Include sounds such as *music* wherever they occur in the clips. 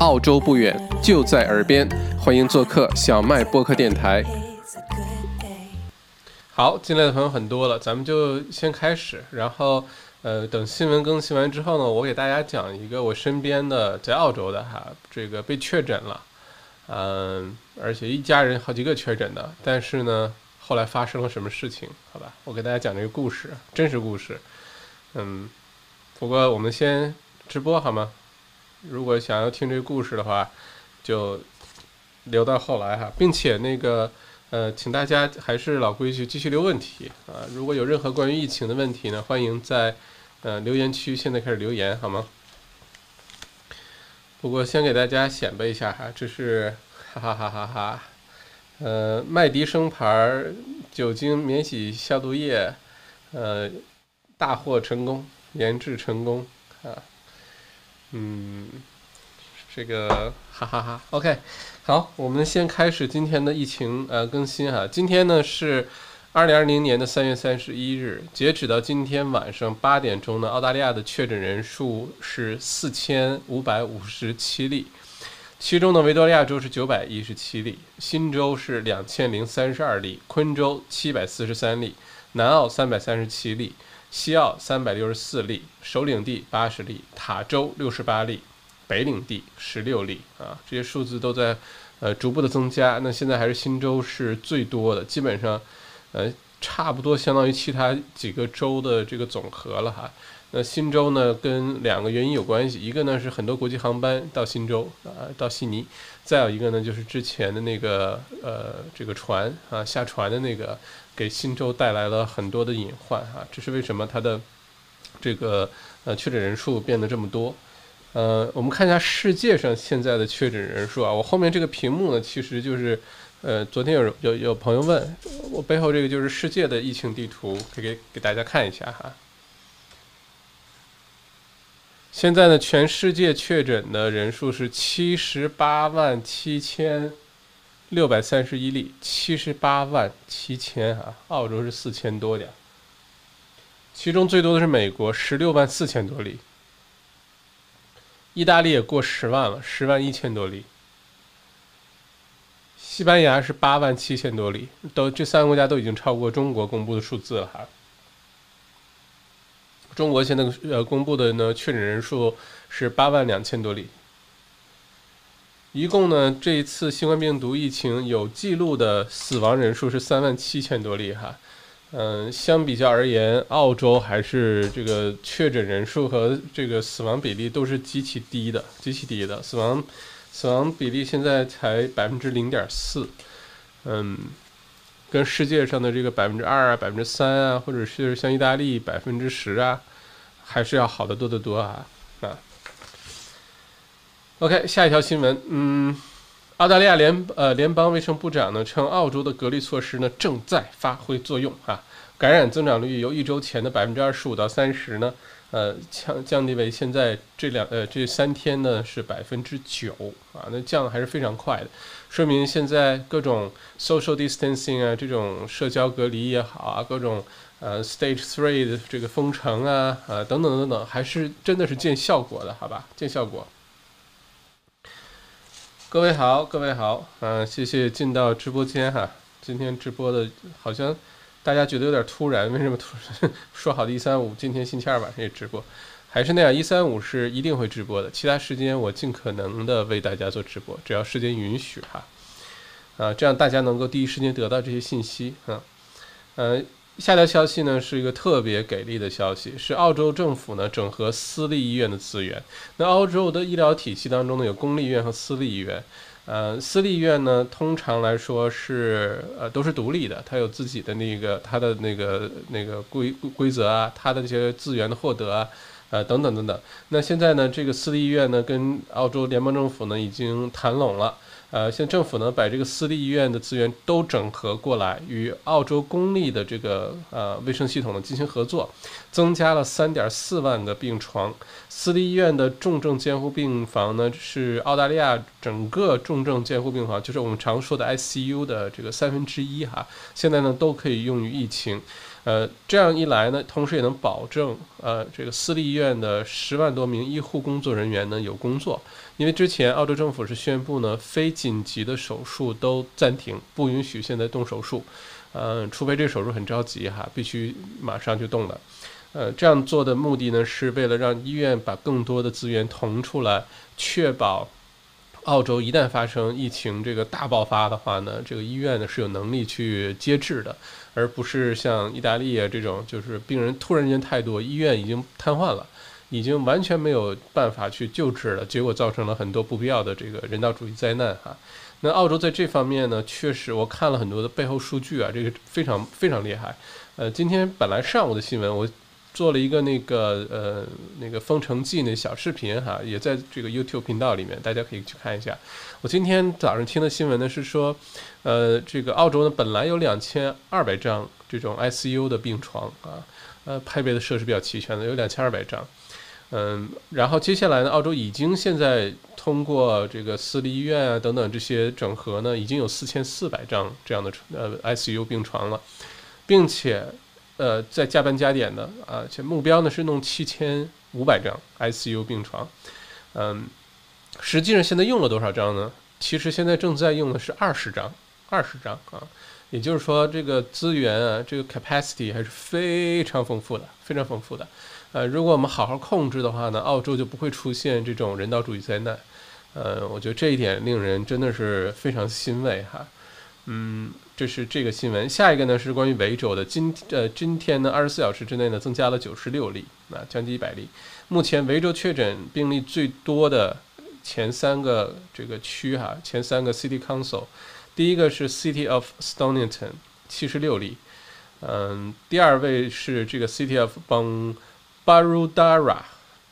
澳洲不远，就在耳边，欢迎做客小麦播客电台。好，进来的朋友很多了，咱们就先开始，然后呃，等新闻更新完之后呢，我给大家讲一个我身边的在澳洲的哈，这个被确诊了，嗯，而且一家人好几个确诊的，但是呢，后来发生了什么事情？好吧，我给大家讲这个故事，真实故事。嗯，不过我们先直播好吗？如果想要听这个故事的话，就留到后来哈，并且那个。呃，请大家还是老规矩，继续留问题啊！如果有任何关于疫情的问题呢，欢迎在呃留言区现在开始留言，好吗？不过先给大家显摆一下哈，这是哈哈哈哈哈，呃，麦迪生牌酒精免洗消毒液，呃，大获成功，研制成功啊，嗯。这个哈哈哈，OK，好，我们先开始今天的疫情呃更新哈。今天呢是二零二零年的三月三十一日，截止到今天晚上八点钟呢，澳大利亚的确诊人数是四千五百五十七例，其中呢维多利亚州是九百一十七例，新州是两千零三十二例，昆州七百四十三例，南澳三百三十七例，西澳三百六十四例，首领地八十例，塔州六十八例。北领地十六例啊，这些数字都在呃逐步的增加。那现在还是新州是最多的，基本上呃差不多相当于其他几个州的这个总和了哈。那新州呢跟两个原因有关系，一个呢是很多国际航班到新州啊到悉尼，再有一个呢就是之前的那个呃这个船啊下船的那个给新州带来了很多的隐患啊，这是为什么它的这个呃确诊人数变得这么多。呃，我们看一下世界上现在的确诊人数啊。我后面这个屏幕呢，其实就是，呃，昨天有有有朋友问我背后这个就是世界的疫情地图，可以给给大家看一下哈。现在呢，全世界确诊的人数是七十八万七千六百三十一例，七十八万七千啊，澳洲是四千多点，其中最多的是美国，十六万四千多例。意大利也过十万了，十万一千多例。西班牙是八万七千多例，都这三个国家都已经超过中国公布的数字了哈。中国现在呃公布的呢确诊人数是八万两千多例，一共呢这一次新冠病毒疫情有记录的死亡人数是三万七千多例哈。嗯，相比较而言，澳洲还是这个确诊人数和这个死亡比例都是极其低的，极其低的。死亡死亡比例现在才百分之零点四，嗯，跟世界上的这个百分之二啊、百分之三啊，或者是像意大利百分之十啊，还是要好得多得多啊啊。OK，下一条新闻，嗯。澳大利亚联呃联邦卫生部长呢称，澳洲的隔离措施呢正在发挥作用啊，感染增长率由一周前的百分之二十五到三十呢，呃降降低为现在这两呃这三天呢是百分之九啊，那降的还是非常快的，说明现在各种 social distancing 啊，这种社交隔离也好啊，各种呃 stage three 的这个封城啊啊等等等等，还是真的是见效果的，好吧，见效果。各位好，各位好，嗯，谢谢进到直播间哈。今天直播的好像大家觉得有点突然，为什么突然说好的一三五，今天星期二晚上也直播？还是那样，一三五是一定会直播的，其他时间我尽可能的为大家做直播，只要时间允许哈。啊，这样大家能够第一时间得到这些信息，嗯，呃。下条消息呢是一个特别给力的消息，是澳洲政府呢整合私立医院的资源。那澳洲的医疗体系当中呢有公立医院和私立医院，呃，私立医院呢通常来说是呃都是独立的，它有自己的那个它的那个那个规规则啊，它的这些资源的获得啊，呃等等等等。那现在呢这个私立医院呢跟澳洲联邦政府呢已经谈拢了。呃，现政府呢，把这个私立医院的资源都整合过来，与澳洲公立的这个呃卫生系统呢进行合作，增加了三点四万个病床。私立医院的重症监护病房呢，是澳大利亚整个重症监护病房，就是我们常说的 ICU 的这个三分之一哈。现在呢，都可以用于疫情。呃，这样一来呢，同时也能保证呃这个私立医院的十万多名医护工作人员呢有工作，因为之前澳洲政府是宣布呢，非紧急的手术都暂停，不允许现在动手术，呃，除非这个手术很着急哈，必须马上就动了。呃，这样做的目的呢，是为了让医院把更多的资源腾出来，确保。澳洲一旦发生疫情这个大爆发的话呢，这个医院呢是有能力去接治的，而不是像意大利啊这种，就是病人突然间太多，医院已经瘫痪了，已经完全没有办法去救治了，结果造成了很多不必要的这个人道主义灾难哈。那澳洲在这方面呢，确实我看了很多的背后数据啊，这个非常非常厉害。呃，今天本来上午的新闻我。做了一个那个呃那个封城记那小视频哈，也在这个 YouTube 频道里面，大家可以去看一下。我今天早上听的新闻呢是说，呃，这个澳洲呢本来有两千二百张这种 ICU 的病床啊，呃，配备的设施比较齐全的有两千二百张，嗯，然后接下来呢，澳洲已经现在通过这个私立医院啊等等这些整合呢，已经有四千四百张这样的呃 ICU 病床了，并且。呃，在加班加点的啊，且目标呢是弄七千五百张 ICU 病床，嗯，实际上现在用了多少张呢？其实现在正在用的是二十张，二十张啊，也就是说这个资源啊，这个 capacity 还是非常丰富的，非常丰富的。呃，如果我们好好控制的话呢，澳洲就不会出现这种人道主义灾难。呃，我觉得这一点令人真的是非常欣慰哈。嗯，这是这个新闻。下一个呢是关于维州的。今呃今天呢，二十四小时之内呢，增加了九十六例，啊，将近一百例。目前维州确诊病例最多的前三个这个区哈，前三个 City Council，第一个是 City of Stonington，七十六例。嗯，第二位是这个 City of Barudara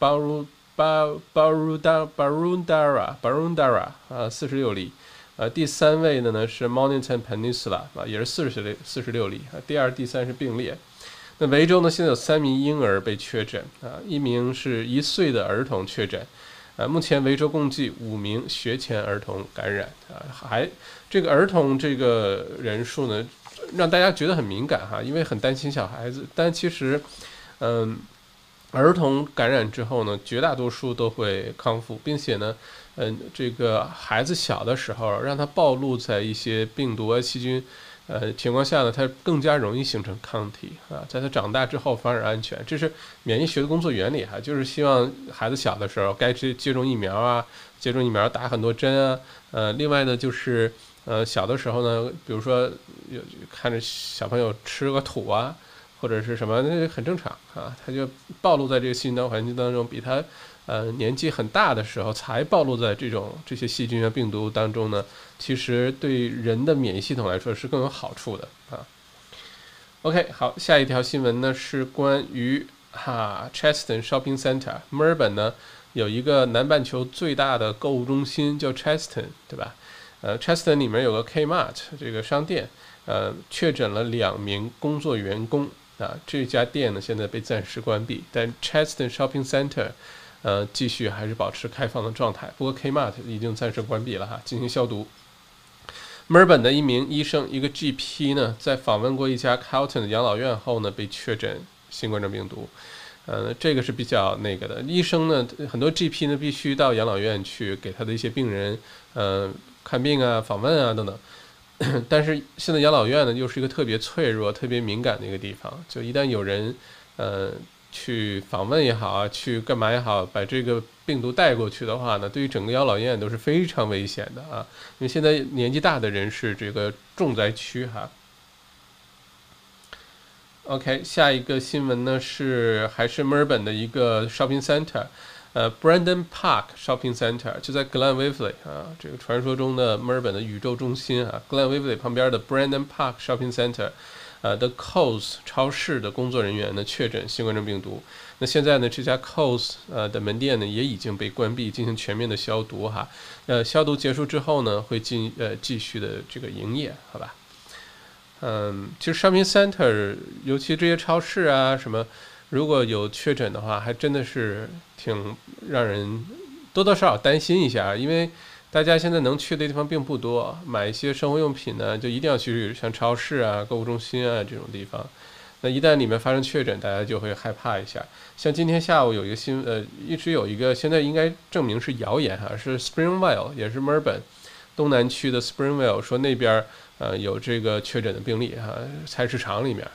Baru Bar Baruda Barundara Barundara 啊，四十六例。呃，第三位的呢是 Mornington Peninsula 啊，也是四十六四十六例啊。第二、第三是并列。那维州呢，现在有三名婴儿被确诊啊，一名是一岁的儿童确诊。啊，目前维州共计五名学前儿童感染啊，还这个儿童这个人数呢，让大家觉得很敏感哈，因为很担心小孩子。但其实，嗯，儿童感染之后呢，绝大多数都会康复，并且呢。嗯，这个孩子小的时候，让他暴露在一些病毒啊、细菌，呃情况下呢，他更加容易形成抗体啊。在他长大之后反而安全，这是免疫学的工作原理哈，就是希望孩子小的时候该接接种疫苗啊，接种疫苗打很多针啊。呃，另外呢，就是呃小的时候呢，比如说有看着小朋友吃个土啊，或者是什么，那很正常啊，他就暴露在这个细菌的环境当中，比他。呃，年纪很大的时候才暴露在这种这些细菌啊、病毒当中呢，其实对人的免疫系统来说是更有好处的啊。OK，好，下一条新闻呢是关于哈 Cheston Shopping Center，墨尔本呢有一个南半球最大的购物中心叫 Cheston，对吧？呃，Cheston 里面有个 Kmart 这个商店，呃，确诊了两名工作员工啊，这家店呢现在被暂时关闭，但 Cheston Shopping Center。呃，继续还是保持开放的状态。不过 Kmart 已经暂时关闭了哈，进行消毒。墨尔本的一名医生，一个 GP 呢，在访问过一家 Carlton 的养老院后呢，被确诊新冠状病毒。呃，这个是比较那个的。医生呢，很多 GP 呢，必须到养老院去给他的一些病人，呃，看病啊、访问啊等等。*coughs* 但是现在养老院呢，又是一个特别脆弱、特别敏感的一个地方，就一旦有人，呃。去访问也好啊，去干嘛也好，把这个病毒带过去的话呢，对于整个养老院都是非常危险的啊！因为现在年纪大的人是这个重灾区哈。OK，下一个新闻呢是还是墨尔本的一个 shopping center，呃，Brandon Park Shopping Center 就在 Glen Waverly 啊，这个传说中的墨尔本的宇宙中心啊，Glen Waverly 旁边的 Brandon Park Shopping Center。呃，The Coles 超市的工作人员呢确诊新冠状病毒。那现在呢，这家 Coles 呃的门店呢也已经被关闭，进行全面的消毒哈。呃，消毒结束之后呢，会进呃继续的这个营业，好吧？嗯，其实 Shopping Center，尤其这些超市啊什么，如果有确诊的话，还真的是挺让人多多少少担心一下，因为。大家现在能去的地方并不多，买一些生活用品呢，就一定要去像超市啊、购物中心啊这种地方。那一旦里面发生确诊，大家就会害怕一下。像今天下午有一个新呃，一直有一个现在应该证明是谣言哈，是 Springvale 也是墨尔本东南区的 Springvale 说那边呃有这个确诊的病例哈，菜市场里面。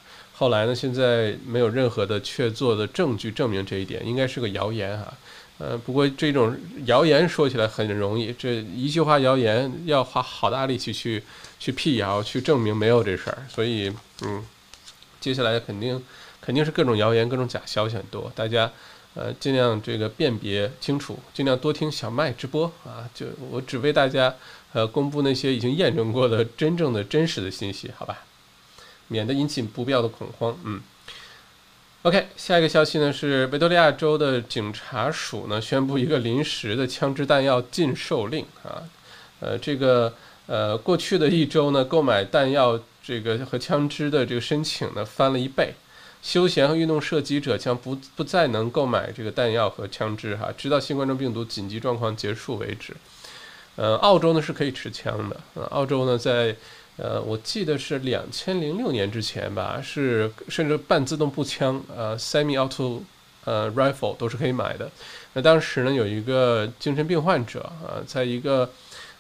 后来呢，现在没有任何的确凿的证据证明这一点，应该是个谣言哈。呃，不过这种谣言说起来很容易，这一句话谣言要花好大力气去去辟谣，去证明没有这事儿。所以，嗯，接下来肯定肯定是各种谣言、各种假消息很多，大家呃尽量这个辨别清楚，尽量多听小麦直播啊。就我只为大家呃公布那些已经验证过的真正的真实的信息，好吧？免得引起不必要的恐慌，嗯。OK，下一个消息呢是维多利亚州的警察署呢宣布一个临时的枪支弹药禁售令啊，呃，这个呃过去的一周呢购买弹药这个和枪支的这个申请呢翻了一倍，休闲和运动射击者将不不再能购买这个弹药和枪支哈，直到新冠状病毒紧急状况结束为止。呃，澳洲呢是可以持枪的，呃，澳洲呢在。呃，我记得是两千零六年之前吧，是甚至半自动步枪，呃，semi-auto，呃，rifle 都是可以买的。那当时呢，有一个精神病患者啊，在一个，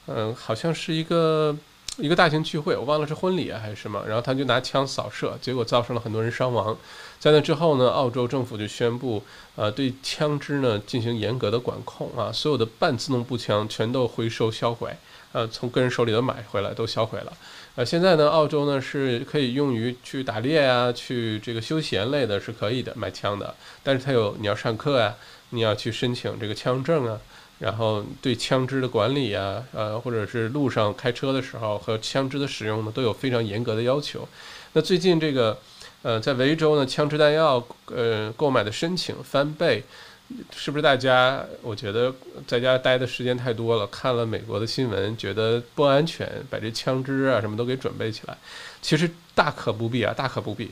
嗯，好像是一个一个大型聚会，我忘了是婚礼还是什么，然后他就拿枪扫射，结果造成了很多人伤亡。在那之后呢，澳洲政府就宣布，呃，对枪支呢进行严格的管控啊，所有的半自动步枪全都回收销毁，呃，从个人手里头买回来都销毁了。呃，现在呢，澳洲呢是可以用于去打猎啊，去这个休闲类的是可以的买枪的，但是它有你要上课呀，你要去申请这个枪证啊，然后对枪支的管理啊，呃，或者是路上开车的时候和枪支的使用呢，都有非常严格的要求。那最近这个，呃，在维州呢，枪支弹药呃购买的申请翻倍。是不是大家？我觉得在家待的时间太多了，看了美国的新闻，觉得不安全，把这枪支啊什么都给准备起来。其实大可不必啊，大可不必。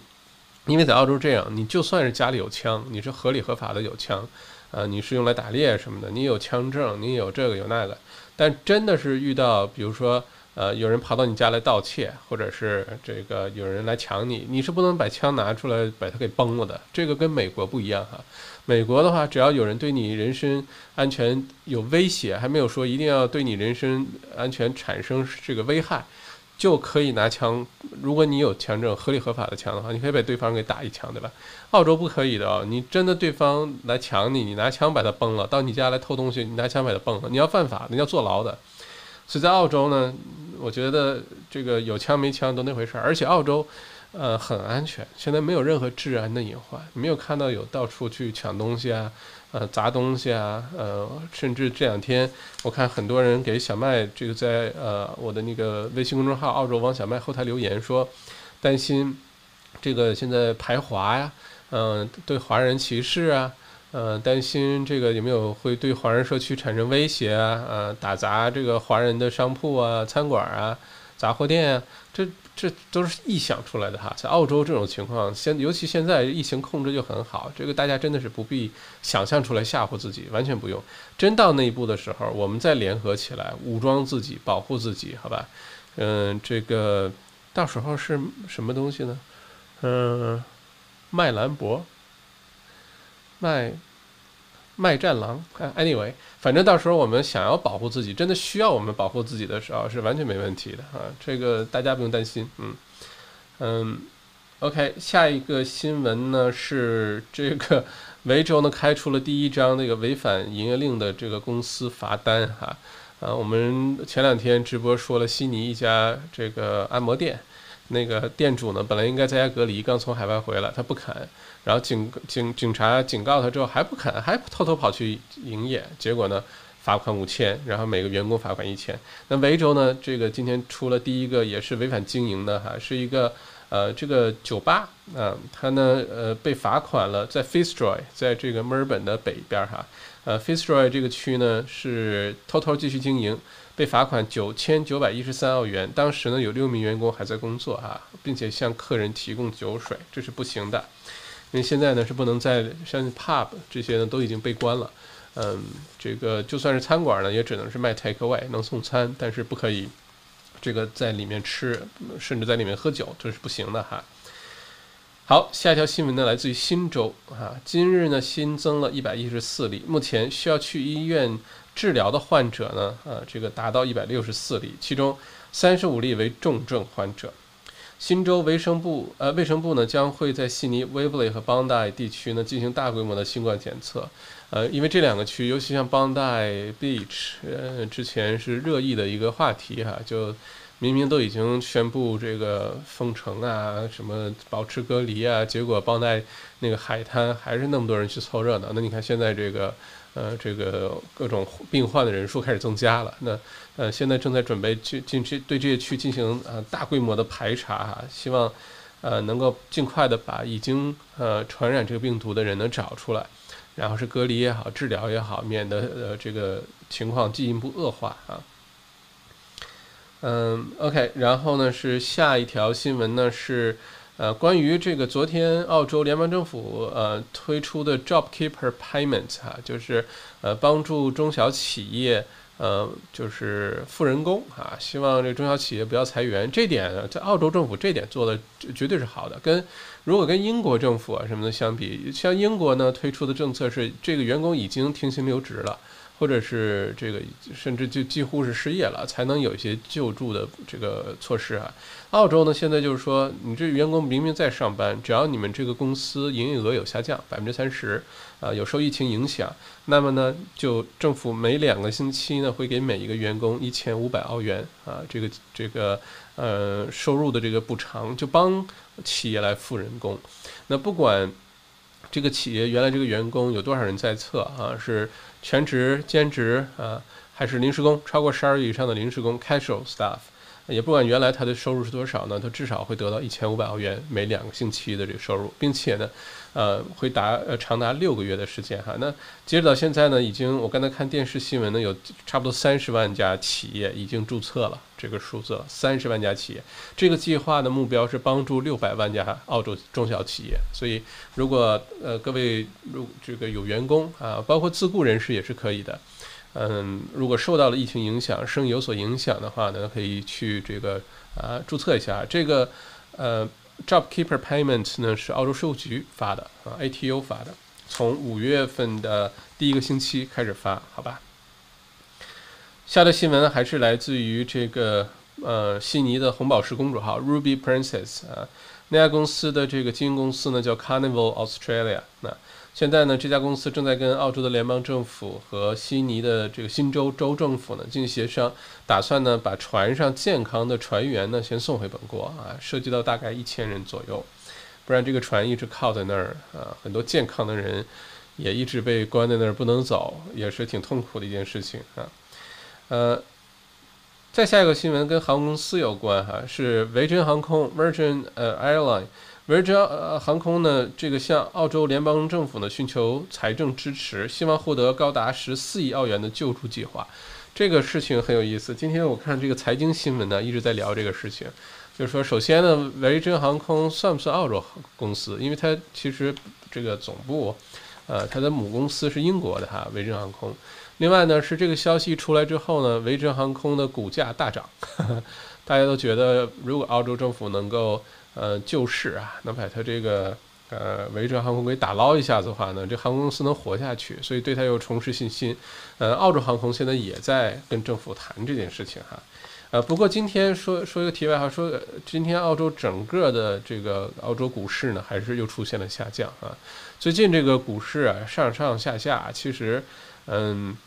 因为在澳洲这样，你就算是家里有枪，你是合理合法的有枪，啊，你是用来打猎什么的，你有枪证，你有这个有那个，但真的是遇到，比如说。呃，有人跑到你家来盗窃，或者是这个有人来抢你，你是不能把枪拿出来把它给崩了的。这个跟美国不一样哈。美国的话，只要有人对你人身安全有威胁，还没有说一定要对你人身安全产生这个危害，就可以拿枪。如果你有枪证，合理合法的枪的话，你可以把对方给打一枪，对吧？澳洲不可以的啊！你真的对方来抢你，你拿枪把他崩了，到你家来偷东西，你拿枪把他崩了，你要犯法，你要坐牢的。所以在澳洲呢，我觉得这个有枪没枪都那回事儿，而且澳洲，呃，很安全，现在没有任何治安的隐患，没有看到有到处去抢东西啊，呃，砸东西啊，呃，甚至这两天我看很多人给小麦这个在呃我的那个微信公众号“澳洲王小麦”后台留言说，担心这个现在排华呀，嗯，对华人歧视啊。呃，担心这个有没有会对华人社区产生威胁啊？呃，打砸这个华人的商铺啊、餐馆啊、杂货店啊，这这都是臆想出来的哈。在澳洲这种情况，现尤其现在疫情控制就很好，这个大家真的是不必想象出来吓唬自己，完全不用。真到那一步的时候，我们再联合起来，武装自己，保护自己，好吧？嗯，这个到时候是什么东西呢？嗯，麦兰博。卖卖战狼，anyway，反正到时候我们想要保护自己，真的需要我们保护自己的时候，是完全没问题的啊！这个大家不用担心，嗯嗯，OK，下一个新闻呢是这个维州呢开出了第一张那个违反营业令的这个公司罚单哈啊，我们前两天直播说了悉尼一家这个按摩店，那个店主呢本来应该在家隔离，刚从海外回来，他不肯。然后警警警察警告他之后还不肯，还偷偷跑去营业，结果呢，罚款五千，然后每个员工罚款一千。那维州呢，这个今天出了第一个也是违反经营的哈，是一个呃这个酒吧啊，他呢呃被罚款了，在 Fitzroy，在这个墨尔本的北边哈，呃 Fitzroy 这个区呢是偷偷继续经营，被罚款九千九百一十三澳元。当时呢有六名员工还在工作哈，并且向客人提供酒水，这是不行的。因为现在呢是不能在像 pub 这些呢都已经被关了，嗯，这个就算是餐馆呢也只能是卖 take away 能送餐，但是不可以这个在里面吃，甚至在里面喝酒，这是不行的哈。好，下一条新闻呢，来自于新州啊，今日呢新增了一百一十四例，目前需要去医院治疗的患者呢，呃，这个达到一百六十四例，其中三十五例为重症患者。新州卫生部呃卫生部呢将会在悉尼、威布利和邦代地区呢进行大规模的新冠检测，呃，因为这两个区，尤其像邦代 Beach，呃，之前是热议的一个话题哈，就。明明都已经宣布这个封城啊，什么保持隔离啊，结果邦代那个海滩还是那么多人去凑热闹。那你看现在这个，呃，这个各种病患的人数开始增加了。那呃，现在正在准备去进去对这些区进行呃大规模的排查哈，希望呃能够尽快的把已经呃传染这个病毒的人能找出来，然后是隔离也好，治疗也好，免得呃这个情况进一步恶化啊。嗯，OK，然后呢是下一条新闻呢是，呃，关于这个昨天澳洲联邦政府呃推出的 JobKeeper Payment 哈，就是呃帮助中小企业呃就是付人工啊，希望这中小企业不要裁员，这点在澳洲政府这点做的绝对是好的，跟如果跟英国政府啊什么的相比，像英国呢推出的政策是这个员工已经停薪留职了。或者是这个，甚至就几乎是失业了，才能有一些救助的这个措施啊。澳洲呢，现在就是说，你这员工明明在上班，只要你们这个公司营业额有下降百分之三十，啊，有受疫情影响，那么呢，就政府每两个星期呢，会给每一个员工一千五百澳元啊，这个这个呃收入的这个补偿，就帮企业来付人工。那不管这个企业原来这个员工有多少人在册啊，是。全职、兼职啊，还是临时工，超过十二月以上的临时工 （casual staff），也不管原来他的收入是多少呢，他至少会得到一千五百欧元每两个星期的这个收入，并且呢。呃，会达呃长达六个月的时间哈。那截止到现在呢，已经我刚才看电视新闻呢，有差不多三十万家企业已经注册了这个数字，三十万家企业。这个计划的目标是帮助六百万家澳洲中小企业。所以，如果呃各位如这个有员工啊，包括自雇人士也是可以的。嗯，如果受到了疫情影响，生意有所影响的话呢，可以去这个啊注册一下这个呃。JobKeeper Payment 呢是澳洲税务局发的啊，ATO 发的，从五月份的第一个星期开始发，好吧。下的新闻还是来自于这个呃悉尼的红宝石公主号 Ruby Princess 啊，那家公司的这个经营公司呢叫 Carnival Australia 那。现在呢，这家公司正在跟澳洲的联邦政府和悉尼的这个新州州政府呢进行协商，打算呢把船上健康的船员呢先送回本国啊，涉及到大概一千人左右，不然这个船一直靠在那儿啊，很多健康的人也一直被关在那儿不能走，也是挺痛苦的一件事情啊。呃，再下一个新闻跟航空公司有关哈，是维珍航空 （Virgin 呃 Airline）。Virgin 呃航空呢，这个向澳洲联邦政府呢寻求财政支持，希望获得高达十四亿澳元的救助计划。这个事情很有意思。今天我看这个财经新闻呢，一直在聊这个事情，就是说，首先呢，维珍航空算不算澳洲公司？因为它其实这个总部，呃，它的母公司是英国的哈，维珍航空。另外呢，是这个消息出来之后呢，维珍航空的股价大涨，*laughs* 大家都觉得如果澳洲政府能够。呃，救市啊，能把它这个呃维珍航空给打捞一下子的话呢，这航空公司能活下去，所以对它又重拾信心。呃，澳洲航空现在也在跟政府谈这件事情哈。呃，不过今天说说一个题外话，说今天澳洲整个的这个澳洲股市呢，还是又出现了下降啊。最近这个股市啊上上下下，其实嗯，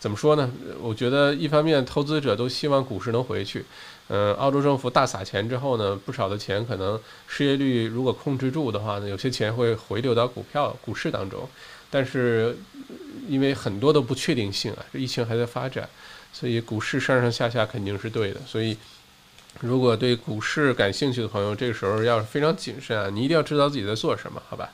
怎么说呢？我觉得一方面投资者都希望股市能回去。嗯，澳洲政府大撒钱之后呢，不少的钱可能失业率如果控制住的话呢，有些钱会回流到股票、股市当中。但是因为很多的不确定性啊，这疫情还在发展，所以股市上上下下肯定是对的。所以如果对股市感兴趣的朋友，这个时候要非常谨慎啊，你一定要知道自己在做什么，好吧？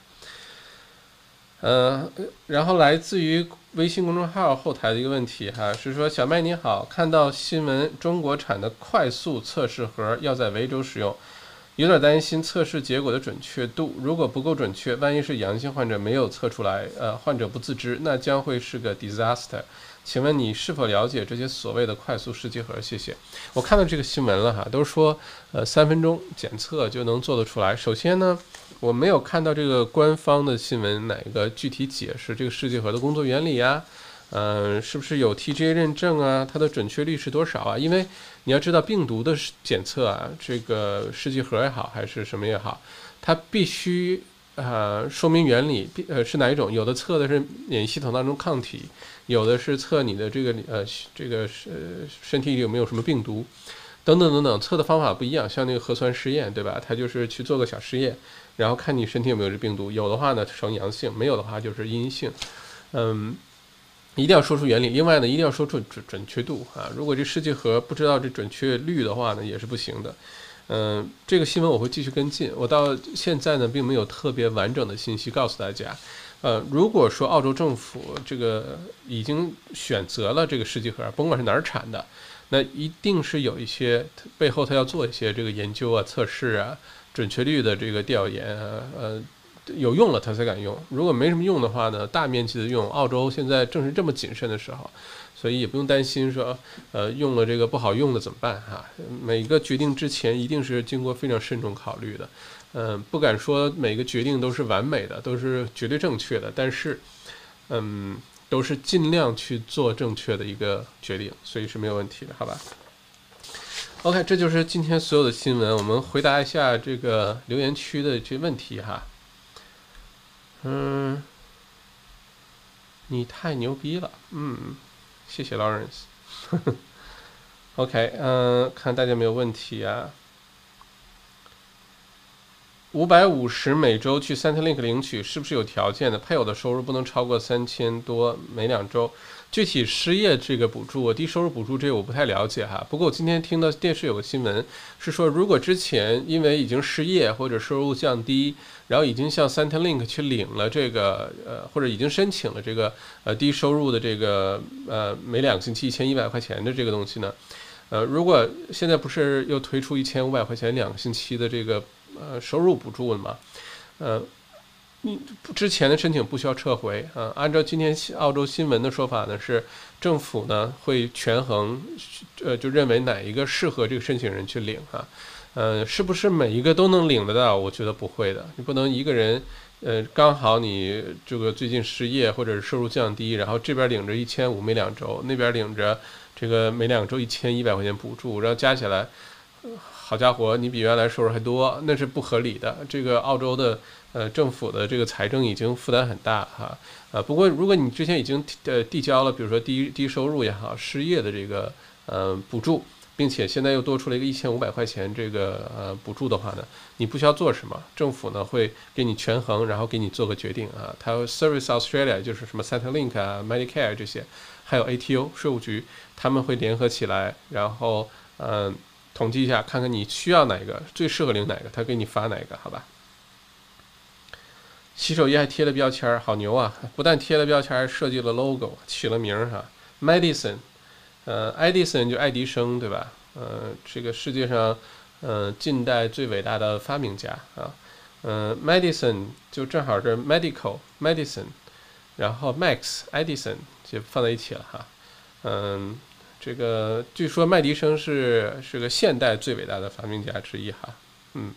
呃，然后来自于微信公众号后台的一个问题哈，是说小麦你好，看到新闻中国产的快速测试盒要在维州使用，有点担心测试结果的准确度，如果不够准确，万一是阳性患者没有测出来，呃，患者不自知，那将会是个 disaster。请问你是否了解这些所谓的快速试剂盒？谢谢。我看到这个新闻了哈，都说呃三分钟检测就能做得出来。首先呢，我没有看到这个官方的新闻哪个具体解释这个试剂盒的工作原理呀？嗯，是不是有 TGA 认证啊？它的准确率是多少啊？因为你要知道病毒的检测啊，这个试剂盒也好还是什么也好，它必须。呃，说明原理，呃，是哪一种？有的测的是免疫系统当中抗体，有的是测你的这个呃，这个是身体里有没有什么病毒，等等等等，测的方法不一样。像那个核酸试验，对吧？它就是去做个小试验，然后看你身体有没有这病毒，有的话呢呈阳性，没有的话就是阴性。嗯，一定要说出原理。另外呢，一定要说出准准确度啊。如果这试剂盒不知道这准确率的话呢，也是不行的。嗯，这个新闻我会继续跟进。我到现在呢，并没有特别完整的信息告诉大家。呃，如果说澳洲政府这个已经选择了这个试剂盒，甭管是哪儿产的，那一定是有一些背后他要做一些这个研究啊、测试啊、准确率的这个调研啊，呃，有用了他才敢用。如果没什么用的话呢，大面积的用，澳洲现在正是这么谨慎的时候。所以也不用担心说，呃，用了这个不好用的怎么办哈？每个决定之前一定是经过非常慎重考虑的，嗯，不敢说每个决定都是完美的，都是绝对正确的，但是，嗯，都是尽量去做正确的一个决定，所以是没有问题的，好吧？OK，这就是今天所有的新闻，我们回答一下这个留言区的这问题哈。嗯，你太牛逼了，嗯。谢谢 Lawrence。*laughs* OK，嗯，看大家没有问题啊。五百五十每周去 Centrelink 领取，是不是有条件的？配偶的收入不能超过三千多每两周。具体失业这个补助，低收入补助这个我不太了解哈。不过我今天听到电视有个新闻，是说如果之前因为已经失业或者收入降低，然后已经向 Centrelink 去领了这个呃，或者已经申请了这个呃低收入的这个呃每两个星期一千一百块钱的这个东西呢，呃，如果现在不是又推出一千五百块钱两个星期的这个呃收入补助的嘛？呃。你之前的申请不需要撤回啊。按照今天澳洲新闻的说法呢，是政府呢会权衡，呃，就认为哪一个适合这个申请人去领啊。呃，是不是每一个都能领得到？我觉得不会的。你不能一个人，呃，刚好你这个最近失业或者是收入降低，然后这边领着一千五每两周，那边领着这个每两周一千一百块钱补助，然后加起来，好家伙，你比原来收入还多，那是不合理的。这个澳洲的。呃，政府的这个财政已经负担很大哈，呃，不过如果你之前已经呃递交了，比如说低低收入也好，失业的这个呃补助，并且现在又多出了一个一千五百块钱这个呃补助的话呢，你不需要做什么，政府呢会给你权衡，然后给你做个决定啊。它 Service Australia 就是什么 Centrelink 啊、Medicare 这些，还有 ATO 税务局，他们会联合起来，然后嗯统计一下，看看你需要哪个，最适合领哪个，他给你发哪个，好吧？洗手液还贴了标签儿，好牛啊！不但贴了标签儿，还设计了 logo，起了名儿哈，Medicine，呃，Edison 就爱迪生对吧？呃，这个世界上，呃，近代最伟大的发明家啊，嗯，Medicine 就正好是 medical medicine，然后 Max Edison 就放在一起了哈，嗯，这个据说麦迪生是是个现代最伟大的发明家之一哈，嗯，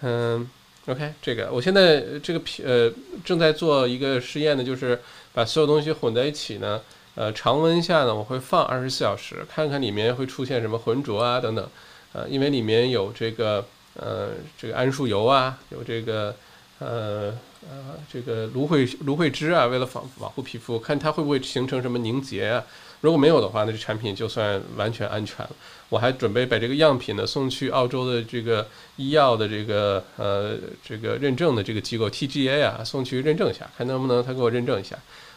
嗯。OK，这个我现在这个皮呃正在做一个实验呢，就是把所有东西混在一起呢，呃常温下呢我会放二十四小时，看看里面会出现什么浑浊啊等等，呃因为里面有这个呃这个桉树油啊，有这个呃呃这个芦荟芦荟汁啊，为了防保护皮肤，看它会不会形成什么凝结啊。如果没有的话，那这产品就算完全安全了。我还准备把这个样品呢送去澳洲的这个医药的这个呃这个认证的这个机构 TGA 啊，送去认证一下，看能不能他给我认证一下。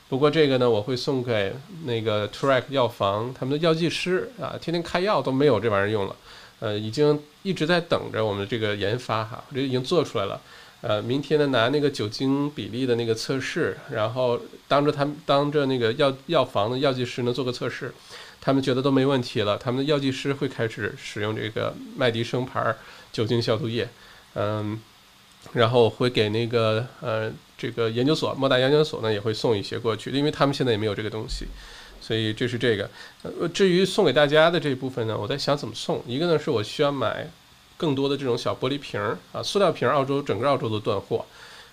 不过这个呢，我会送给那个 Track 药房他们的药剂师啊，天天开药都没有这玩意儿用了，呃，已经一直在等着我们这个研发哈，这已经做出来了。呃，明天呢拿那个酒精比例的那个测试，然后当着他们当着那个药药房的药剂师呢做个测试，他们觉得都没问题了，他们的药剂师会开始使用这个麦迪生牌酒精消毒液，嗯，然后会给那个呃这个研究所莫大研究所呢也会送一些过去，因为他们现在也没有这个东西，所以这是这个。呃，至于送给大家的这部分呢，我在想怎么送。一个呢是我需要买更多的这种小玻璃瓶儿啊，塑料瓶儿，澳洲整个澳洲都断货。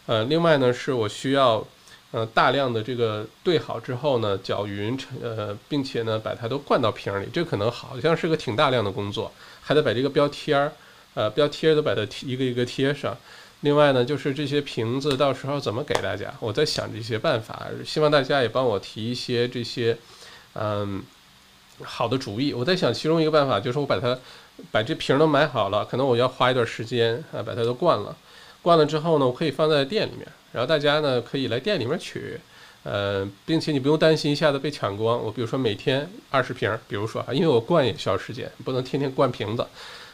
呃，另外呢是我需要。呃，大量的这个兑好之后呢，搅匀成，呃，并且呢，把它都灌到瓶里，这可能好像是个挺大量的工作，还得把这个标贴儿，呃，标贴都把它一个一个贴上。另外呢，就是这些瓶子到时候怎么给大家？我在想这些办法，希望大家也帮我提一些这些，嗯，好的主意。我在想，其中一个办法就是我把它把这瓶都买好了，可能我要花一段时间啊，把它都灌了。灌了之后呢，我可以放在店里面。然后大家呢可以来店里面取，呃，并且你不用担心一下子被抢光。我比如说每天二十瓶，比如说啊，因为我灌也需要时间，不能天天灌瓶子，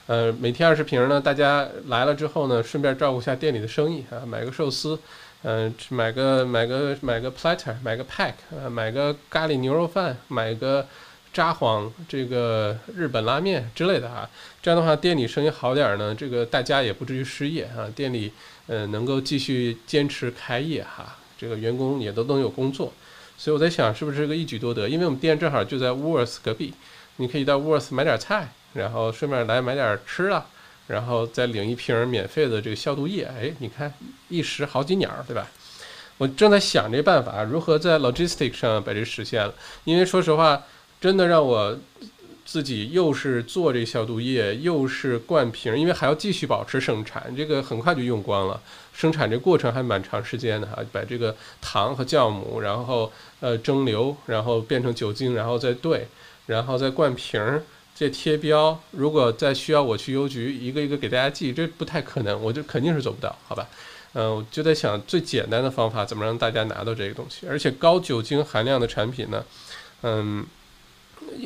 呃，每天二十瓶呢，大家来了之后呢，顺便照顾一下店里的生意啊，买个寿司，嗯，买个买个买个 platter，买个 pack，呃，买个咖喱牛肉饭，买个札幌这个日本拉面之类的啊，这样的话店里生意好点儿呢，这个大家也不至于失业啊，店里。呃，能够继续坚持开业哈，这个员工也都能有工作，所以我在想，是不是这个一举多得？因为我们店正好就在 Worth 隔壁，你可以到 Worth 买点菜，然后顺便来买点吃的，然后再领一瓶免费的这个消毒液。哎，你看一石好几鸟，对吧？我正在想这办法，如何在 logistic 上把这实现了。因为说实话，真的让我。自己又是做这消毒液，又是灌瓶，因为还要继续保持生产，这个很快就用光了。生产这过程还蛮长时间的哈，把这个糖和酵母，然后呃蒸馏，然后变成酒精，然后再兑，然后再灌瓶儿，再贴标。如果再需要我去邮局一个一个给大家寄，这不太可能，我就肯定是做不到，好吧？嗯，我就在想最简单的方法，怎么让大家拿到这个东西，而且高酒精含量的产品呢，嗯。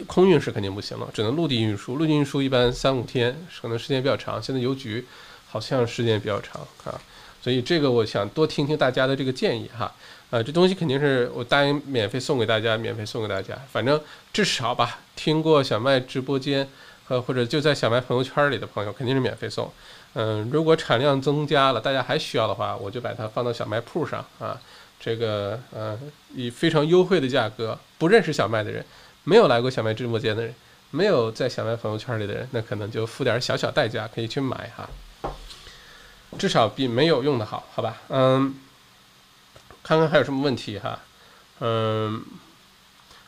空运是肯定不行了，只能陆地运输。陆地运输一般三五天，可能时间比较长。现在邮局好像时间比较长啊，所以这个我想多听听大家的这个建议哈。呃，这东西肯定是我答应免费送给大家，免费送给大家。反正至少吧，听过小麦直播间和或者就在小麦朋友圈里的朋友，肯定是免费送。嗯，如果产量增加了，大家还需要的话，我就把它放到小卖铺上啊。这个呃，以非常优惠的价格，不认识小麦的人。没有来过小麦直播间的人，没有在小麦朋友圈里的人，那可能就付点小小代价可以去买哈，至少比没有用的好，好吧？嗯，看看还有什么问题哈？嗯，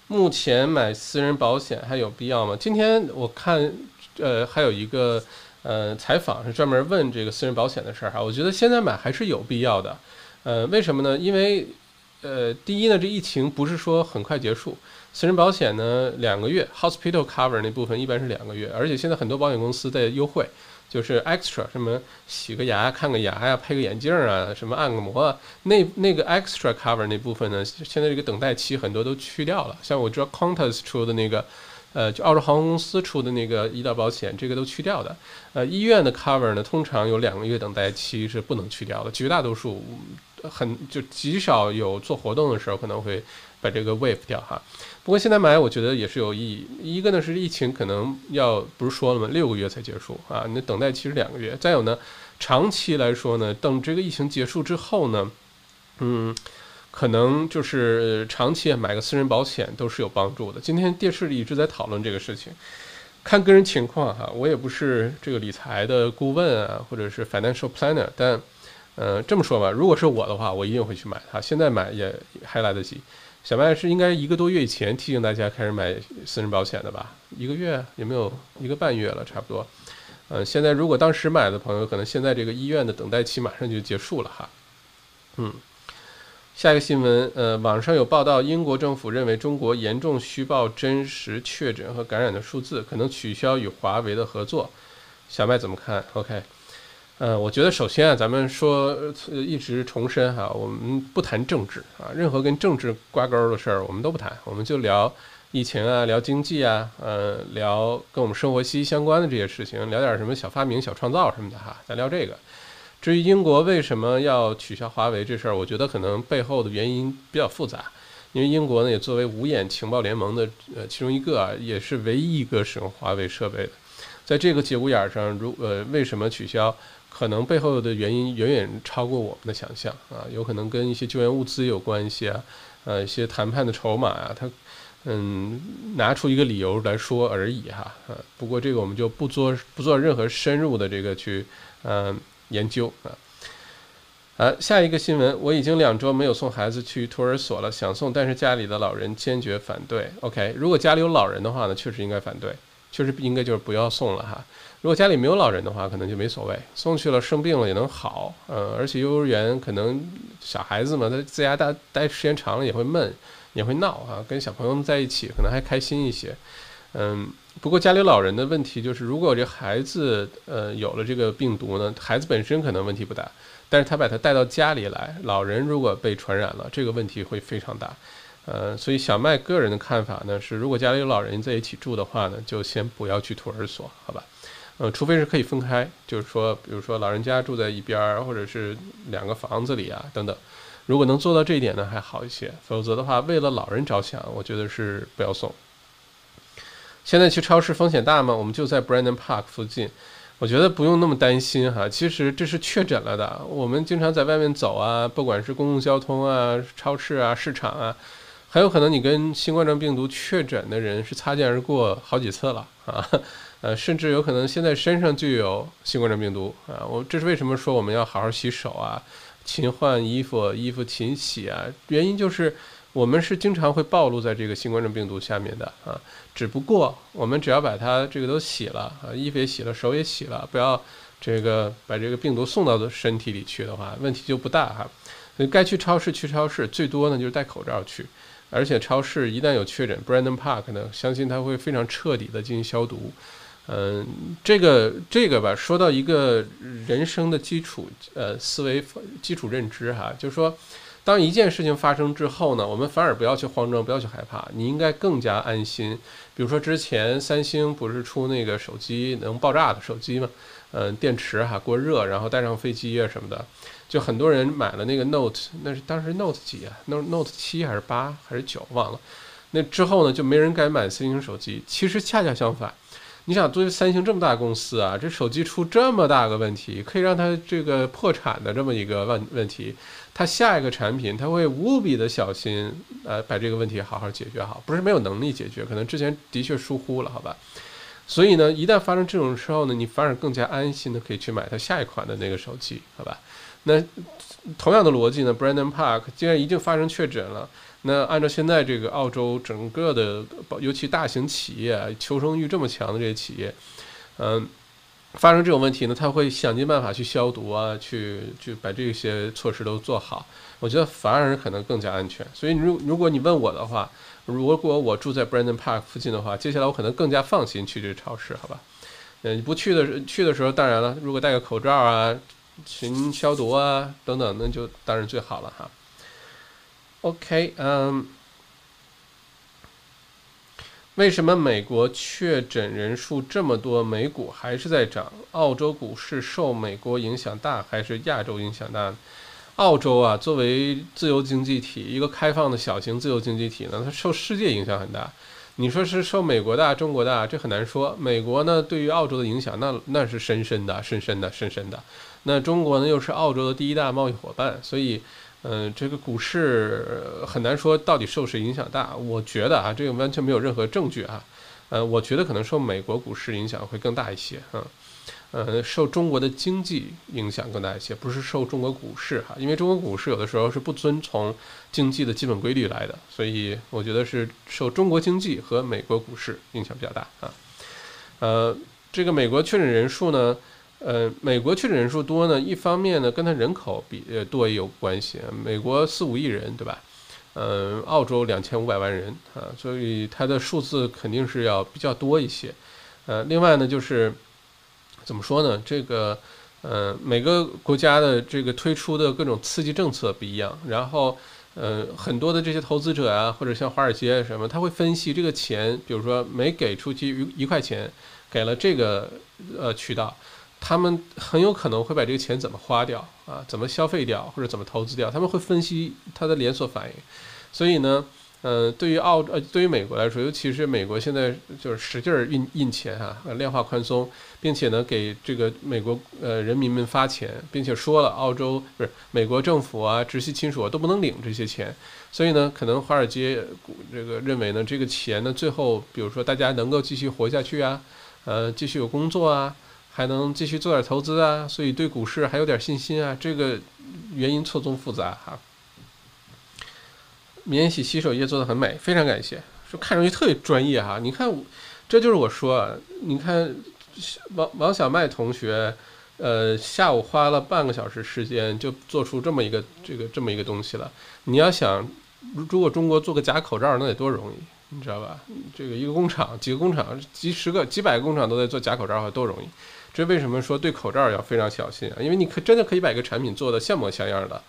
目前买私人保险还有必要吗？今天我看，呃，还有一个呃采访是专门问这个私人保险的事儿哈，我觉得现在买还是有必要的，呃，为什么呢？因为呃，第一呢，这疫情不是说很快结束。私人保险呢，两个月，hospital cover 那部分一般是两个月，而且现在很多保险公司在优惠，就是 extra 什么洗个牙、看个牙呀、配个眼镜啊、什么按个摩啊，那那个 extra cover 那部分呢，现在这个等待期很多都去掉了。像我知道 Qantas 出的那个，呃，就澳洲航空公司出的那个医疗保险，这个都去掉的。呃，医院的 cover 呢，通常有两个月等待期是不能去掉的，绝大多数很就极少有做活动的时候可能会把这个 waive 掉哈。不过现在买，我觉得也是有意义。一个呢是疫情可能要不是说了吗？六个月才结束啊，那等待期是两个月。再有呢，长期来说呢，等这个疫情结束之后呢，嗯，可能就是长期买个私人保险都是有帮助的。今天电视里一直在讨论这个事情，看个人情况哈。我也不是这个理财的顾问啊，或者是 financial planner，但呃这么说吧，如果是我的话，我一定会去买它。现在买也还来得及。小麦是应该一个多月以前提醒大家开始买私人保险的吧？一个月有没有一个半月了？差不多。嗯，现在如果当时买的朋友，可能现在这个医院的等待期马上就结束了哈。嗯，下一个新闻，呃，网上有报道，英国政府认为中国严重虚报真实确诊和感染的数字，可能取消与华为的合作。小麦怎么看？OK。嗯，我觉得首先啊，咱们说一直重申哈，我们不谈政治啊，任何跟政治挂钩的事儿我们都不谈，我们就聊疫情啊，聊经济啊，呃，聊跟我们生活息息相关的这些事情，聊点什么小发明、小创造什么的哈，咱聊这个。至于英国为什么要取消华为这事儿，我觉得可能背后的原因比较复杂，因为英国呢也作为五眼情报联盟的呃其中一个啊，也是唯一一个使用华为设备的，在这个节骨眼儿上，如呃为什么取消？可能背后的原因远远超过我们的想象啊，有可能跟一些救援物资有关系啊，呃，一些谈判的筹码啊，他嗯拿出一个理由来说而已哈，呃，不过这个我们就不做不做任何深入的这个去嗯研究啊。啊，下一个新闻，我已经两周没有送孩子去托儿所了，想送，但是家里的老人坚决反对。OK，如果家里有老人的话呢，确实应该反对，确实应该就是不要送了哈。如果家里没有老人的话，可能就没所谓，送去了生病了也能好，呃，而且幼儿园可能小孩子嘛，他在家待待时间长了也会闷，也会闹啊，跟小朋友们在一起可能还开心一些，嗯。不过家里老人的问题就是，如果这孩子呃有了这个病毒呢，孩子本身可能问题不大。但是他把他带到家里来，老人如果被传染了，这个问题会非常大，呃，所以小麦个人的看法呢是，如果家里有老人在一起住的话呢，就先不要去托儿所，好吧？呃，除非是可以分开，就是说，比如说老人家住在一边儿，或者是两个房子里啊等等，如果能做到这一点呢，还好一些。否则的话，为了老人着想，我觉得是不要送。现在去超市风险大吗？我们就在 Brandon Park 附近。我觉得不用那么担心哈，其实这是确诊了的。我们经常在外面走啊，不管是公共交通啊、超市啊、市场啊，很有可能你跟新冠状病毒确诊的人是擦肩而过好几次了啊，呃，甚至有可能现在身上就有新冠状病毒啊。我这是为什么说我们要好好洗手啊，勤换衣服，衣服勤洗啊？原因就是。我们是经常会暴露在这个新冠状病毒下面的啊，只不过我们只要把它这个都洗了啊，衣服也洗了，手也洗了，不要这个把这个病毒送到身体里去的话，问题就不大哈。所以该去超市去超市，最多呢就是戴口罩去，而且超市一旦有确诊，Brandon Park 呢，相信他会非常彻底的进行消毒。嗯，这个这个吧，说到一个人生的基础呃思维基础认知哈，就是说。当一件事情发生之后呢，我们反而不要去慌张，不要去害怕，你应该更加安心。比如说之前三星不是出那个手机能爆炸的手机吗？嗯，电池哈过热，然后带上飞机啊什么的，就很多人买了那个 Note，那是当时 Note 几啊？Note Note 七还是八还是九忘了。那之后呢，就没人敢买三星手机。其实恰恰相反。你想，作为三星这么大公司啊，这手机出这么大个问题，可以让它这个破产的这么一个问问题，它下一个产品它会无比的小心，呃，把这个问题好好解决好，不是没有能力解决，可能之前的确疏忽了，好吧？所以呢，一旦发生这种时候呢，你反而更加安心的可以去买它下一款的那个手机，好吧？那同样的逻辑呢，Brandon Park 既然已经发生确诊了。那按照现在这个澳洲整个的，尤其大型企业求生欲这么强的这些企业，嗯，发生这种问题呢，他会想尽办法去消毒啊，去去把这些措施都做好。我觉得反而可能更加安全。所以，如如果你问我的话，如果我住在 Brandon Park 附近的话，接下来我可能更加放心去这个超市，好吧？嗯，你不去的去的时候，当然了，如果戴个口罩啊，勤消毒啊等等，那就当然最好了哈。OK，嗯，为什么美国确诊人数这么多，美股还是在涨？澳洲股市受美国影响大还是亚洲影响大？澳洲啊，作为自由经济体，一个开放的小型自由经济体呢，它受世界影响很大。你说是受美国大、中国大，这很难说。美国呢，对于澳洲的影响，那那是深深的、深深的、深深的。那中国呢，又是澳洲的第一大贸易伙伴，所以。嗯，这个股市很难说到底受谁影响大。我觉得啊，这个完全没有任何证据啊。呃，我觉得可能受美国股市影响会更大一些啊。呃，受中国的经济影响更大一些，不是受中国股市哈，因为中国股市有的时候是不遵从经济的基本规律来的，所以我觉得是受中国经济和美国股市影响比较大啊。呃，这个美国确诊人数呢？呃，美国确诊人数多呢，一方面呢，跟它人口比呃多也有关系。美国四五亿人，对吧？呃，澳洲两千五百万人啊，所以它的数字肯定是要比较多一些。呃，另外呢，就是怎么说呢？这个呃，每个国家的这个推出的各种刺激政策不一样，然后呃，很多的这些投资者啊，或者像华尔街什么，他会分析这个钱，比如说每给出去一块钱，给了这个呃渠道。他们很有可能会把这个钱怎么花掉啊？怎么消费掉，或者怎么投资掉？他们会分析它的连锁反应。所以呢，嗯，对于澳呃，对于美国来说，尤其是美国现在就是使劲儿印印钱啊，量化宽松，并且呢给这个美国呃人民们发钱，并且说了澳洲不是美国政府啊，直系亲属啊都不能领这些钱，所以呢，可能华尔街这个认为呢，这个钱呢最后比如说大家能够继续活下去啊，呃，继续有工作啊，还能继续做点投资啊，所以对股市还有点信心啊，这个原因错综复杂哈。免洗洗手液做的很美，非常感谢。说看上去特别专业哈，你看，这就是我说，啊，你看王王小麦同学，呃，下午花了半个小时时间就做出这么一个这个这么一个东西了。你要想，如果中国做个假口罩，那得多容易，你知道吧？这个一个工厂，几个工厂，几十个、几百个工厂都在做假口罩，多容易。这为什么说对口罩要非常小心啊？因为你可真的可以把一个产品做的像模像样的。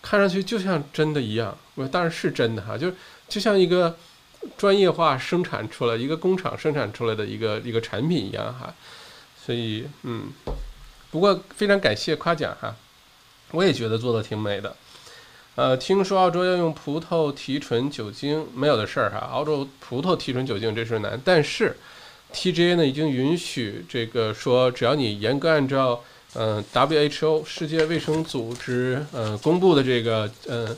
看上去就像真的一样，我当然是真的哈，就就像一个专业化生产出来一个工厂生产出来的一个一个产品一样哈，所以嗯，不过非常感谢夸奖哈，我也觉得做的挺美的。呃，听说澳洲要用葡萄提纯酒精，没有的事儿哈，澳洲葡萄提纯酒精这事难，但是 TGA 呢已经允许这个说，只要你严格按照。嗯，WHO 世界卫生组织呃公布的这个呃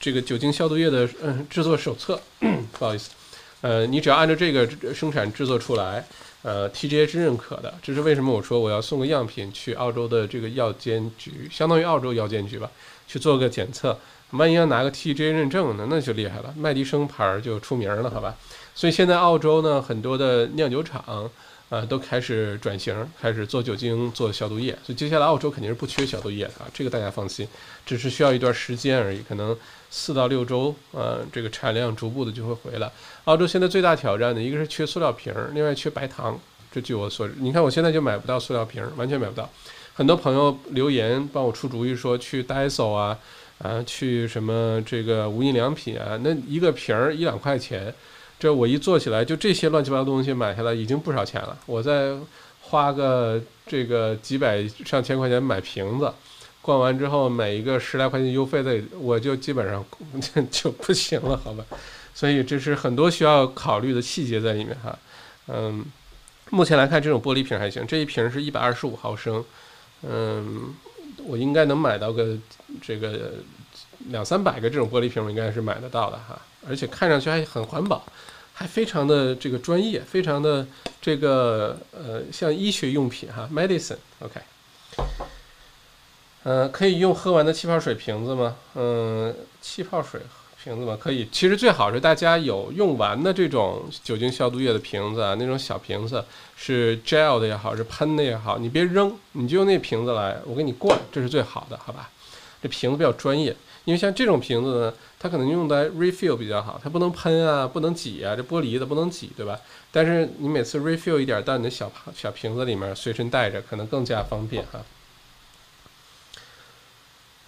这个酒精消毒液的嗯制作手册，*coughs* 不好意思，呃，你只要按照这个生产制作出来，呃，TGA 是认可的。这是为什么我说我要送个样品去澳洲的这个药监局，相当于澳洲药监局吧，去做个检测。万一要拿个 TGA 认证呢，那就厉害了，麦迪生牌就出名了，好吧？所以现在澳洲呢，很多的酿酒厂。呃，都开始转型，开始做酒精、做消毒液，所以接下来澳洲肯定是不缺消毒液的啊，这个大家放心，只是需要一段时间而已，可能四到六周，呃，这个产量逐步的就会回来。澳洲现在最大挑战的一个是缺塑料瓶，另外缺白糖。这据我所知，你看我现在就买不到塑料瓶，完全买不到。很多朋友留言帮我出主意说去 Daiso 啊，啊，去什么这个无印良品啊，那一个瓶儿一两块钱。这我一做起来，就这些乱七八糟东西买下来已经不少钱了。我再花个这个几百上千块钱买瓶子，灌完之后每一个十来块钱邮费的，我就基本上 *laughs* 就不行了，好吧？所以这是很多需要考虑的细节在里面哈。嗯，目前来看这种玻璃瓶还行，这一瓶是一百二十五毫升，嗯，我应该能买到个这个两三百个这种玻璃瓶，我应该是买得到的哈。而且看上去还很环保，还非常的这个专业，非常的这个呃像医学用品哈，medicine，OK，呃，可以用喝完的气泡水瓶子吗？嗯，气泡水瓶子吗？可以。其实最好是大家有用完的这种酒精消毒液的瓶子啊，那种小瓶子是 gel 的也好，是喷的也好，你别扔，你就用那瓶子来，我给你灌，这是最好的，好吧？这瓶子比较专业。因为像这种瓶子呢，它可能用来 refill 比较好，它不能喷啊，不能挤啊，这玻璃的不能挤，对吧？但是你每次 refill 一点到你的小小瓶子里面，随身带着，可能更加方便哈。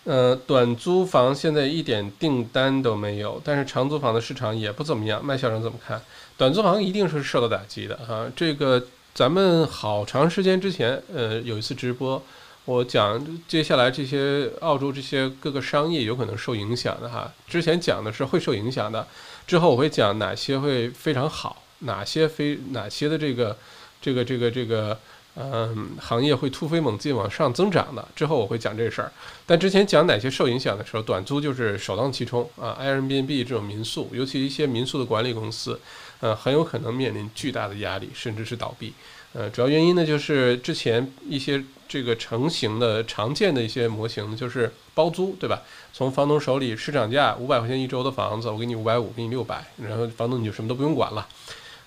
呃，短租房现在一点订单都没有，但是长租房的市场也不怎么样。麦校长怎么看？短租房一定是受到打击的哈。这个咱们好长时间之前，呃，有一次直播。我讲接下来这些澳洲这些各个商业有可能受影响的哈，之前讲的是会受影响的，之后我会讲哪些会非常好，哪些非哪些的这个这个这个这个嗯行业会突飞猛进往上增长的，之后我会讲这事儿。但之前讲哪些受影响的时候，短租就是首当其冲啊，Airbnb 这种民宿，尤其一些民宿的管理公司，呃，很有可能面临巨大的压力，甚至是倒闭。呃，主要原因呢就是之前一些。这个成型的常见的一些模型就是包租，对吧？从房东手里市场价五百块钱一周的房子，我给你五百五，给你六百，然后房东你就什么都不用管了，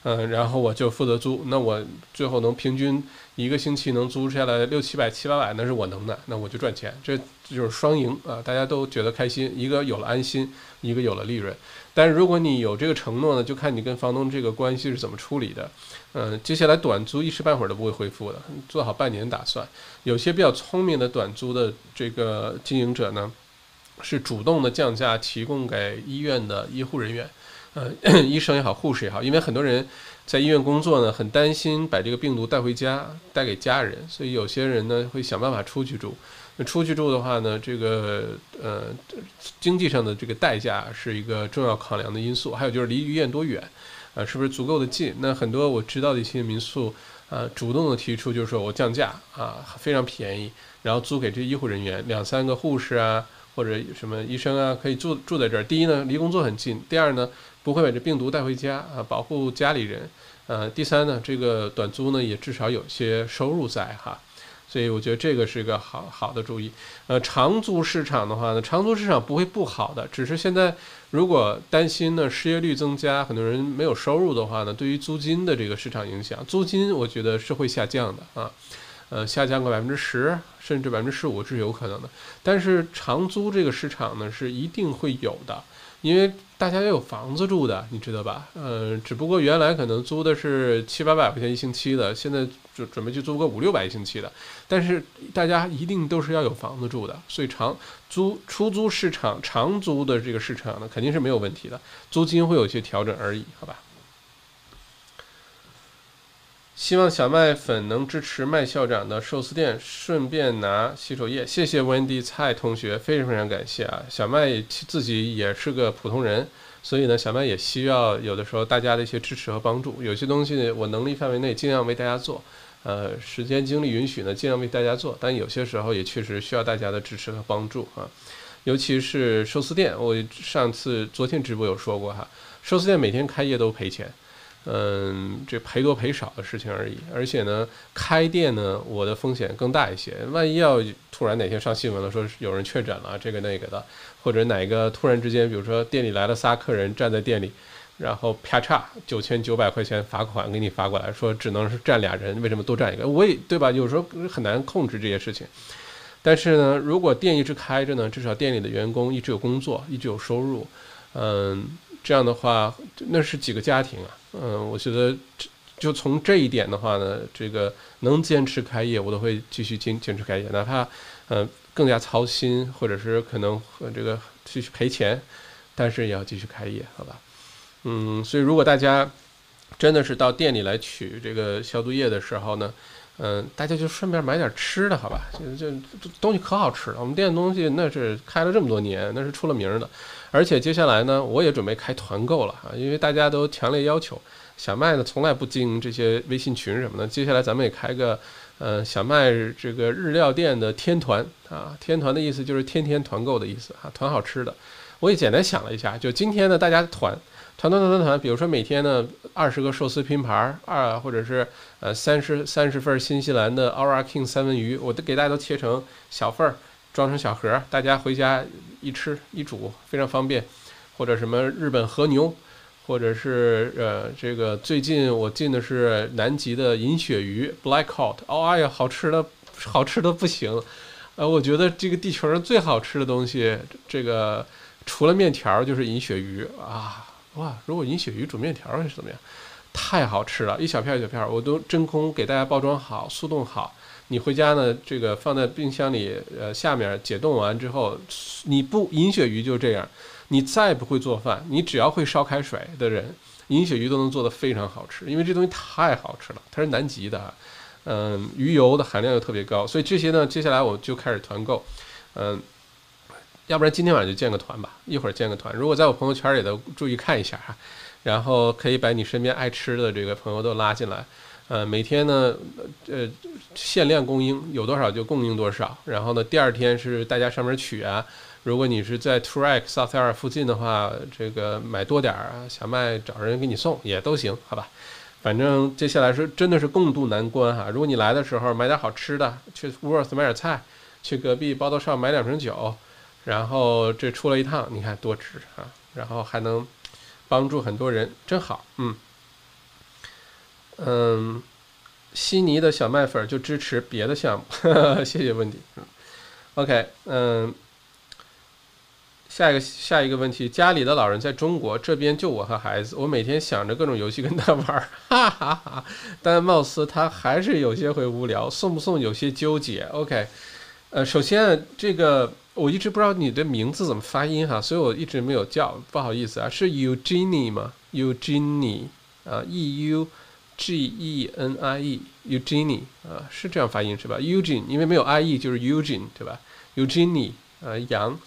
嗯，然后我就负责租，那我最后能平均一个星期能租下来六七百七八百，那是我能的，那我就赚钱，这就是双赢啊，大家都觉得开心，一个有了安心，一个有了利润。但是如果你有这个承诺呢，就看你跟房东这个关系是怎么处理的。嗯，接下来短租一时半会儿都不会恢复的，做好半年打算。有些比较聪明的短租的这个经营者呢，是主动的降价提供给医院的医护人员，呃，医生也好，护士也好，因为很多人在医院工作呢，很担心把这个病毒带回家，带给家人，所以有些人呢会想办法出去住。那出去住的话呢，这个呃经济上的这个代价是一个重要考量的因素。还有就是离医院多远，啊，是不是足够的近？那很多我知道的一些民宿，啊，主动的提出就是说我降价啊，非常便宜，然后租给这医护人员，两三个护士啊，或者什么医生啊，可以住住在这儿。第一呢，离工作很近；第二呢，不会把这病毒带回家啊，保护家里人。呃，第三呢，这个短租呢也至少有些收入在哈。所以我觉得这个是一个好好的主意。呃，长租市场的话呢，长租市场不会不好的，只是现在如果担心呢失业率增加，很多人没有收入的话呢，对于租金的这个市场影响，租金我觉得是会下降的啊，呃，下降个百分之十甚至百分之十五是有可能的。但是长租这个市场呢是一定会有的。因为大家要有房子住的，你知道吧？呃，只不过原来可能租的是七八百块钱一星期的，现在就准备去租个五六百一星期的。但是大家一定都是要有房子住的，所以长租出租市场、长租的这个市场呢，肯定是没有问题的，租金会有一些调整而已，好吧？希望小麦粉能支持麦校长的寿司店，顺便拿洗手液。谢谢 Wendy 蔡同学，非常非常感谢啊！小麦自己也是个普通人，所以呢，小麦也需要有的时候大家的一些支持和帮助。有些东西我能力范围内尽量为大家做，呃，时间精力允许呢，尽量为大家做。但有些时候也确实需要大家的支持和帮助啊，尤其是寿司店。我上次昨天直播有说过哈，寿司店每天开业都赔钱。嗯，这赔多赔少的事情而已。而且呢，开店呢，我的风险更大一些。万一要突然哪天上新闻了，说有人确诊了，这个那个的，或者哪个突然之间，比如说店里来了仨客人站在店里，然后啪嚓九千九百块钱罚款给你发过来，说只能是站俩人，为什么多站一个？我也对吧？有时候很难控制这些事情。但是呢，如果店一直开着呢，至少店里的员工一直有工作，一直有收入。嗯。这样的话，那是几个家庭啊？嗯，我觉得就从这一点的话呢，这个能坚持开业，我都会继续坚坚持开业，哪怕嗯更加操心，或者是可能和这个继续赔钱，但是也要继续开业，好吧？嗯，所以如果大家真的是到店里来取这个消毒液的时候呢，嗯，大家就顺便买点吃的，好吧？这这东西可好吃了，我们店的东西那是开了这么多年，那是出了名的。而且接下来呢，我也准备开团购了啊，因为大家都强烈要求。小麦呢从来不经营这些微信群什么的，接下来咱们也开个，呃，小麦这个日料店的天团啊，天团的意思就是天天团购的意思啊，团好吃的。我也简单想了一下，就今天呢，大家团团团团团团，比如说每天呢二十个寿司拼盘儿二，或者是呃三十三十份新西兰的 Aura King 三文鱼，我都给大家都切成小份儿。装成小盒，大家回家一吃一煮非常方便，或者什么日本和牛，或者是呃这个最近我进的是南极的银鳕鱼 Black Cod，哦哎呀好吃的好吃的不行，呃我觉得这个地球上最好吃的东西，这个除了面条就是银鳕鱼啊哇！如果银鳕鱼煮面条会是怎么样？太好吃了，一小片一小片，我都真空给大家包装好，速冻好。你回家呢？这个放在冰箱里，呃，下面解冻完之后，你不银鳕鱼就这样。你再不会做饭，你只要会烧开水的人，银鳕鱼都能做得非常好吃，因为这东西太好吃了。它是南极的，嗯，鱼油的含量又特别高，所以这些呢，接下来我就开始团购，嗯，要不然今天晚上就建个团吧，一会儿建个团。如果在我朋友圈里的，注意看一下哈，然后可以把你身边爱吃的这个朋友都拉进来。呃，每天呢，呃，限量供应，有多少就供应多少。然后呢，第二天是大家上门取啊。如果你是在 Track South Air 附近的话，这个买多点儿啊，小麦找人给你送也都行，好吧？反正接下来是真的是共度难关哈。如果你来的时候买点好吃的，去 Worth 买点菜，去隔壁包头少买两瓶酒，然后这出了一趟，你看多值啊！然后还能帮助很多人，真好，嗯。嗯，悉尼的小麦粉就支持别的项目，*laughs* 谢谢问题。嗯，OK，嗯，下一个下一个问题，家里的老人在中国，这边就我和孩子，我每天想着各种游戏跟他玩，*laughs* 哈哈哈。但貌似他还是有些会无聊，送不送有些纠结。OK，呃，首先这个我一直不知道你的名字怎么发音哈，所以我一直没有叫，不好意思啊，是 Eugenie 吗？Eugenie 啊，E U。G E N I E，Eugenie 啊，是这样发音是吧？Eugene，因为没有 I E 就是 Eugene 对吧？Eugenie 啊，羊。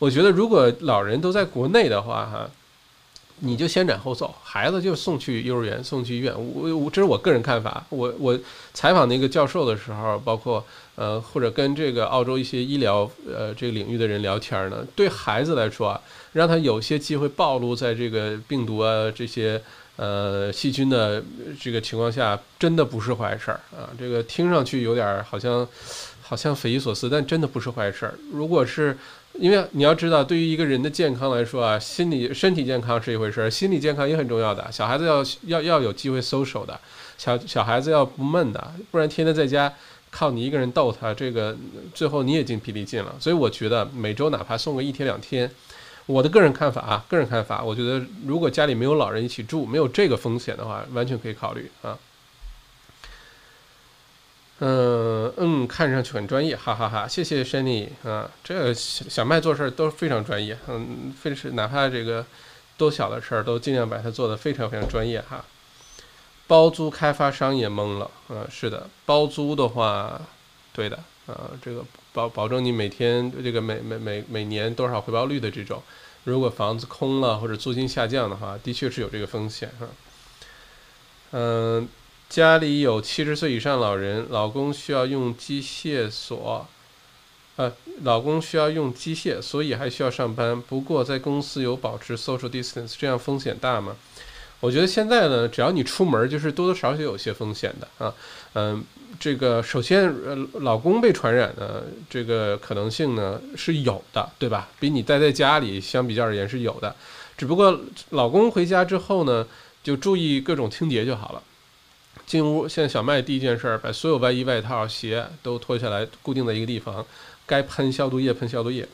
我觉得如果老人都在国内的话哈，你就先斩后奏，孩子就送去幼儿园，送去医院。我我这是我个人看法。我我采访那个教授的时候，包括呃或者跟这个澳洲一些医疗呃这个领域的人聊天呢，对孩子来说啊，让他有些机会暴露在这个病毒啊这些。呃，细菌的这个情况下，真的不是坏事儿啊。这个听上去有点好像，好像匪夷所思，但真的不是坏事儿。如果是因为你要知道，对于一个人的健康来说啊，心理身体健康是一回事儿，心理健康也很重要的。小孩子要要要有机会 social 的，小小孩子要不闷的，不然天天在家靠你一个人逗他，这个最后你也精疲力尽了。所以我觉得每周哪怕送个一天两天。我的个人看法啊，个人看法，我觉得如果家里没有老人一起住，没有这个风险的话，完全可以考虑啊。嗯嗯，看上去很专业，哈哈哈！谢谢 Shani 啊，这小小麦做事都非常专业，嗯，非是哪怕这个多小的事儿都尽量把它做得非常非常专业哈。包租开发商也懵了，嗯，是的，包租的话，对的，啊，这个。保保证你每天这个每每每每年多少回报率的这种，如果房子空了或者租金下降的话，的确是有这个风险哈。嗯，家里有七十岁以上老人，老公需要用机械锁，呃，老公需要用机械，所以还需要上班。不过在公司有保持 social distance，这样风险大吗？我觉得现在呢，只要你出门，就是多多少少有些风险的啊。嗯，这个首先，呃，老公被传染的这个可能性呢是有的，对吧？比你待在家里相比较而言是有的。只不过老公回家之后呢，就注意各种清洁就好了。进屋，现在小麦第一件事儿，把所有外衣、外套、鞋都脱下来，固定在一个地方，该喷消毒液喷消毒液。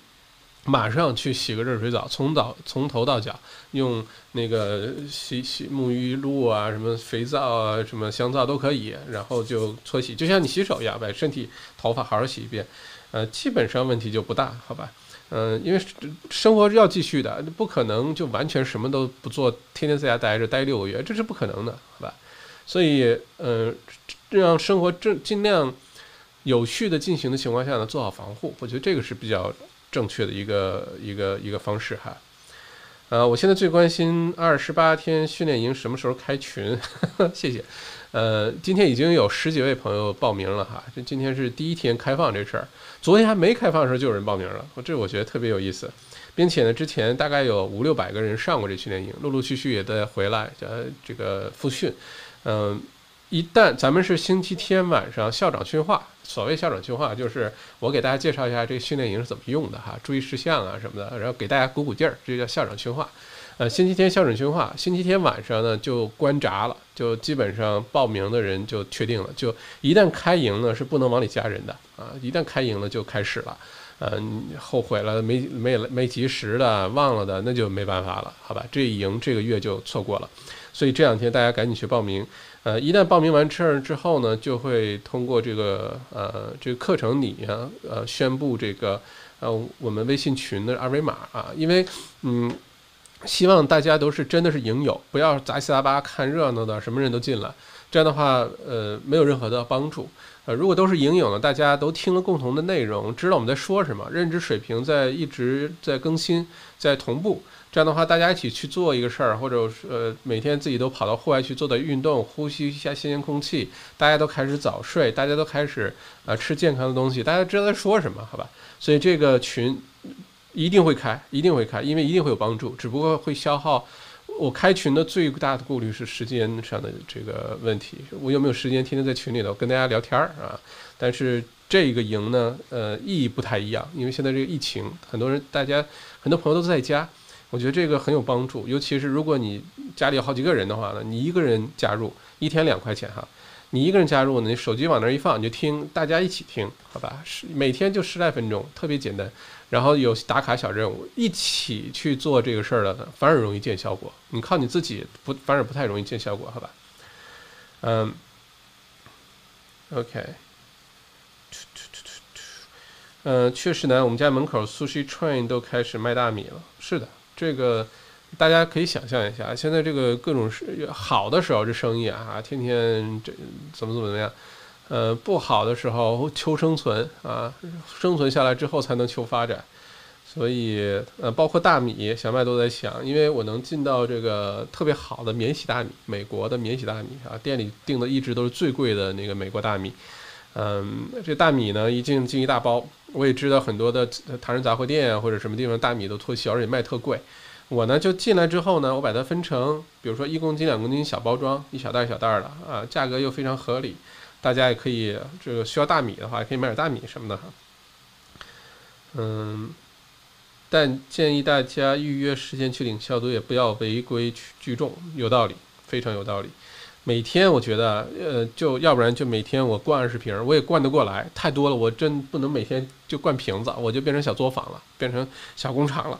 马上去洗个热水澡，从早从头到脚，用那个洗洗沐浴露啊，什么肥皂啊，什么香皂都可以，然后就搓洗，就像你洗手一样，把身体头发好好洗一遍，呃，基本上问题就不大，好吧？嗯，因为生活要继续的，不可能就完全什么都不做，天天在家待着待六个月，这是不可能的，好吧？所以，嗯，让生活正尽量有序的进行的情况下呢，做好防护，我觉得这个是比较。正确的一个一个一个方式哈，呃，我现在最关心二十八天训练营什么时候开群，*laughs* 谢谢。呃，今天已经有十几位朋友报名了哈，这今天是第一天开放这事儿，昨天还没开放的时候就有人报名了，这我觉得特别有意思，并且呢，之前大概有五六百个人上过这训练营，陆陆续续也在回来，呃，这个复训，嗯。一旦咱们是星期天晚上校长训话，所谓校长训话，就是我给大家介绍一下这个训练营是怎么用的哈，注意事项啊什么的，然后给大家鼓鼓劲儿，这叫校长训话。呃，星期天校长训话，星期天晚上呢就关闸了，就基本上报名的人就确定了，就一旦开营呢是不能往里加人的啊，一旦开营了就开始了，嗯，后悔了没没没及时的忘了的那就没办法了，好吧，这一营这个月就错过了，所以这两天大家赶紧去报名。呃，一旦报名完事儿之后呢，就会通过这个呃这个课程里啊呃宣布这个呃我们微信群的二维码啊，因为嗯希望大家都是真的是影友，不要杂七杂八看热闹的，什么人都进来，这样的话呃没有任何的帮助。呃，如果都是影友呢，大家都听了共同的内容，知道我们在说什么，认知水平在一直在更新，在同步。这样的话，大家一起去做一个事儿，或者呃每天自己都跑到户外去做点运动，呼吸一下新鲜空气，大家都开始早睡，大家都开始呃吃健康的东西，大家知道在说什么，好吧？所以这个群一定会开，一定会开，因为一定会有帮助，只不过会消耗。我开群的最大的顾虑是时间上的这个问题，我有没有时间天天在群里头跟大家聊天儿啊？但是这个营呢，呃，意义不太一样，因为现在这个疫情，很多人大家很多朋友都在家。我觉得这个很有帮助，尤其是如果你家里有好几个人的话呢，你一个人加入一天两块钱哈，你一个人加入呢，你手机往那儿一放，你就听，大家一起听，好吧？十每天就十来分钟，特别简单，然后有打卡小任务，一起去做这个事儿的，反而容易见效果。你靠你自己不，反而不太容易见效果，好吧？嗯，OK，嗯，确实呢，我们家门口 Sushi Train 都开始卖大米了，是的。这个大家可以想象一下，现在这个各种是好的时候这生意啊，天天这怎么怎么样，呃，不好的时候求生存啊，生存下来之后才能求发展。所以，呃，包括大米，小麦都在想，因为我能进到这个特别好的免洗大米，美国的免洗大米啊，店里订的一直都是最贵的那个美国大米。嗯，这大米呢，一进进一大包，我也知道很多的唐人杂货店啊或者什么地方大米都脱销，而且卖特贵。我呢就进来之后呢，我把它分成，比如说一公斤、两公斤小包装，一小袋一小袋的啊，价格又非常合理，大家也可以这个需要大米的话，也可以买点大米什么的哈。嗯。但建议大家预约时间去领消毒液，不要违规聚众，有道理，非常有道理。每天我觉得，呃，就要不然就每天我灌二十瓶，我也灌得过来，太多了，我真不能每天就灌瓶子，我就变成小作坊了，变成小工厂了。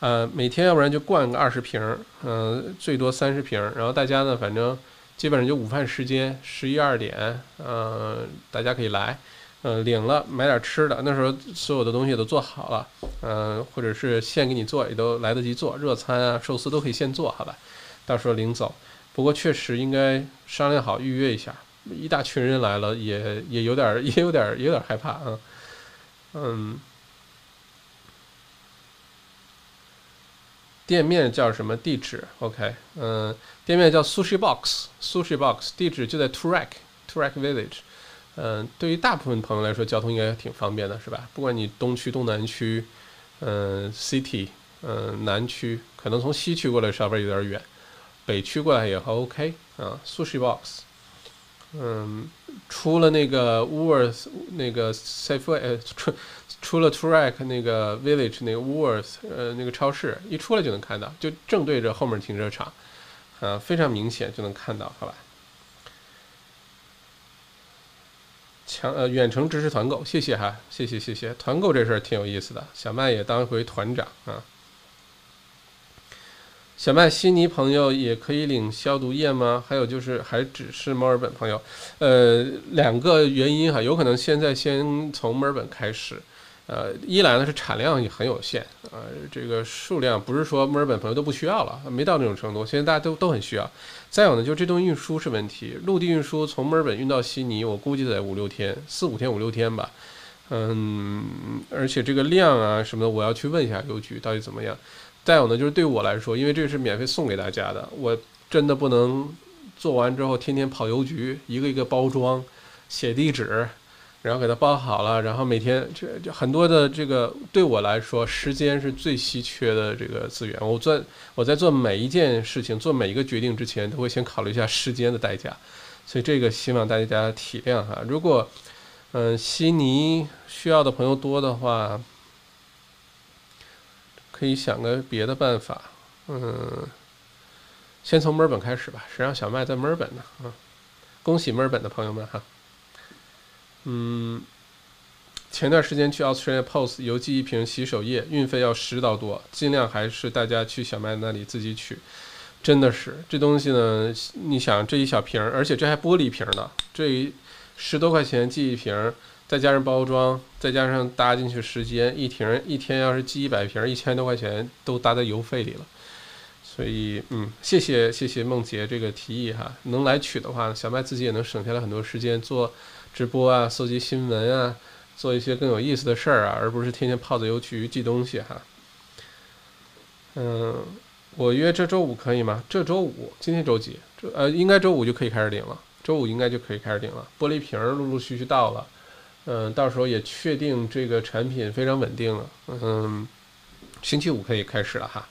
呃，每天要不然就灌个二十瓶，嗯，最多三十瓶，然后大家呢，反正基本上就午饭时间十一二点，嗯，大家可以来。嗯，领了买点吃的，那时候所有的东西都做好了，嗯，或者是现给你做，也都来得及做，热餐啊、寿司都可以现做，好吧？到时候领走。不过确实应该商量好预约一下，一大群人来了，也也有点，也有点，*laughs* 也有点害怕啊。嗯，店面叫什么地址？OK，嗯，店面叫 Sushi Box，Sushi Box，地址就在 Turak，Turak Village。嗯，对于大部分朋友来说，交通应该挺方便的，是吧？不管你东区、东南区，嗯，City，嗯，南区，可能从西区过来稍微有点远，北区过来也 OK 啊。Sushi Box，嗯，出了那个 Woolworth 那个 Safeway，出出了 Track 那个 Village 那个 Woolworth，呃，那个超市一出来就能看到，就正对着后面停车场，啊，非常明显就能看到，好吧？强呃远程支持团购，谢谢哈，谢谢谢谢，团购这事儿挺有意思的，小麦也当回团长啊。小麦悉尼朋友也可以领消毒液吗？还有就是还只是墨尔本朋友，呃，两个原因哈，有可能现在先从墨尔本开始。呃，一来呢是产量也很有限，呃，这个数量不是说墨尔本朋友都不需要了，没到那种程度，现在大家都都很需要。再有呢，就是这东西运输是问题，陆地运输从墨尔本运到悉尼，我估计得五六天，四五天五六天吧。嗯，而且这个量啊什么的，我要去问一下邮局到底怎么样。再有呢，就是对我来说，因为这是免费送给大家的，我真的不能做完之后天天跑邮局，一个一个包装，写地址。然后给它包好了，然后每天这就很多的这个对我来说，时间是最稀缺的这个资源。我做我在做每一件事情、做每一个决定之前，都会先考虑一下时间的代价，所以这个希望大家体谅哈。如果嗯悉尼需要的朋友多的话，可以想个别的办法，嗯，先从墨尔本开始吧。谁让小麦在墨尔本呢？啊，恭喜墨尔本的朋友们哈。嗯，前段时间去 Australia Post 邮寄一瓶洗手液，运费要十刀多，尽量还是大家去小麦那里自己取。真的是这东西呢，你想这一小瓶，而且这还玻璃瓶呢，这十多块钱寄一瓶，再加上包装，再加上搭进去时间，一瓶一天要是寄一百瓶，一千多块钱都搭在邮费里了。所以，嗯，谢谢谢谢梦洁这个提议哈，能来取的话，小麦自己也能省下来很多时间做。直播啊，搜集新闻啊，做一些更有意思的事儿啊，而不是天天泡在邮局寄东西哈。嗯，我约这周五可以吗？这周五，今天周几？这呃，应该周五就可以开始领了。周五应该就可以开始领了。玻璃瓶陆陆续续到了，嗯，到时候也确定这个产品非常稳定了。嗯，星期五可以开始了哈。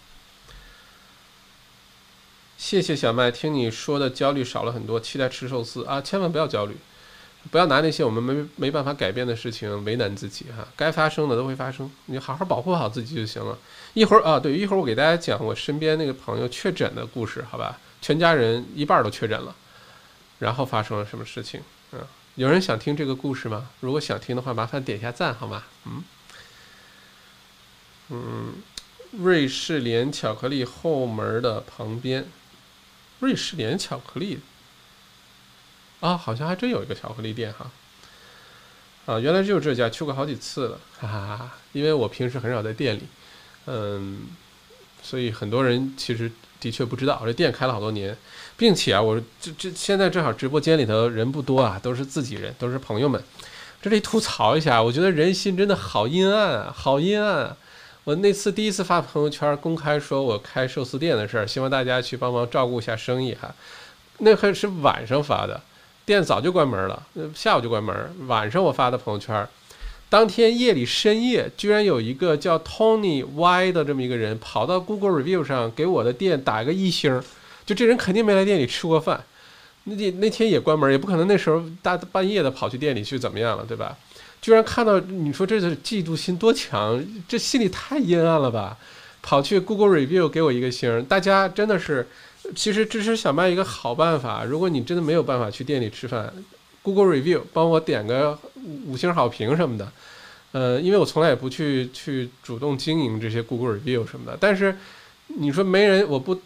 谢谢小麦，听你说的焦虑少了很多，期待吃寿司啊！千万不要焦虑。不要拿那些我们没没办法改变的事情为难自己哈，该发生的都会发生，你好好保护好自己就行了。一会儿啊，对，一会儿我给大家讲我身边那个朋友确诊的故事，好吧？全家人一半都确诊了，然后发生了什么事情？嗯，有人想听这个故事吗？如果想听的话，麻烦点一下赞好吗？嗯嗯，瑞士莲巧克力后门的旁边，瑞士莲巧克力。啊，好像还真有一个巧克力店哈。啊，原来就是这家，去过好几次了，哈哈哈。因为我平时很少在店里，嗯，所以很多人其实的确不知道，这店开了好多年，并且啊，我这这现在正好直播间里头人不多啊，都是自己人，都是朋友们。这里吐槽一下，我觉得人心真的好阴暗啊，好阴暗啊！我那次第一次发朋友圈公开说我开寿司店的事儿，希望大家去帮忙照顾一下生意哈。那还是晚上发的，店早就关门了，下午就关门。晚上我发的朋友圈。当天夜里深夜，居然有一个叫 Tony Y 的这么一个人跑到 Google Review 上给我的店打一个一星，就这人肯定没来店里吃过饭，那那那天也关门，也不可能那时候大半夜的跑去店里去怎么样了，对吧？居然看到你说这是嫉妒心多强，这心里太阴暗了吧？跑去 Google Review 给我一个星，大家真的是，其实支持小麦一个好办法，如果你真的没有办法去店里吃饭。Google Review 帮我点个五星好评什么的，呃，因为我从来也不去去主动经营这些 Google Review 什么的。但是你说没人，我不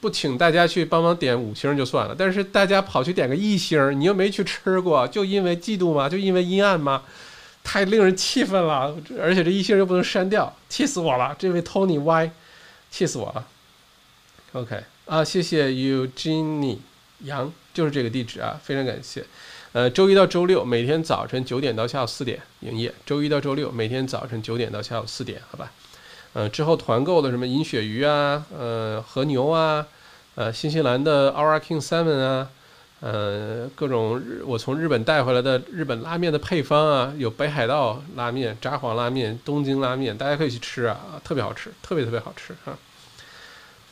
不请大家去帮忙点五星就算了，但是大家跑去点个一星，你又没去吃过，就因为嫉妒吗？就因为阴暗吗？太令人气愤了！而且这一星又不能删掉，气死我了！这位 Tony Y，气死我了。OK 啊，谢谢 Eugenie 杨。就是这个地址啊，非常感谢。呃，周一到周六每天早晨九点到下午四点营业。周一到周六每天早晨九点到下午四点，好吧。呃，之后团购的什么银鳕鱼啊，呃，和牛啊，呃，新西兰的 Our King Salmon 啊，呃，各种日我从日本带回来的日本拉面的配方啊，有北海道拉面、札幌拉面、东京拉面，大家可以去吃啊，特别好吃，特别特别好吃哈。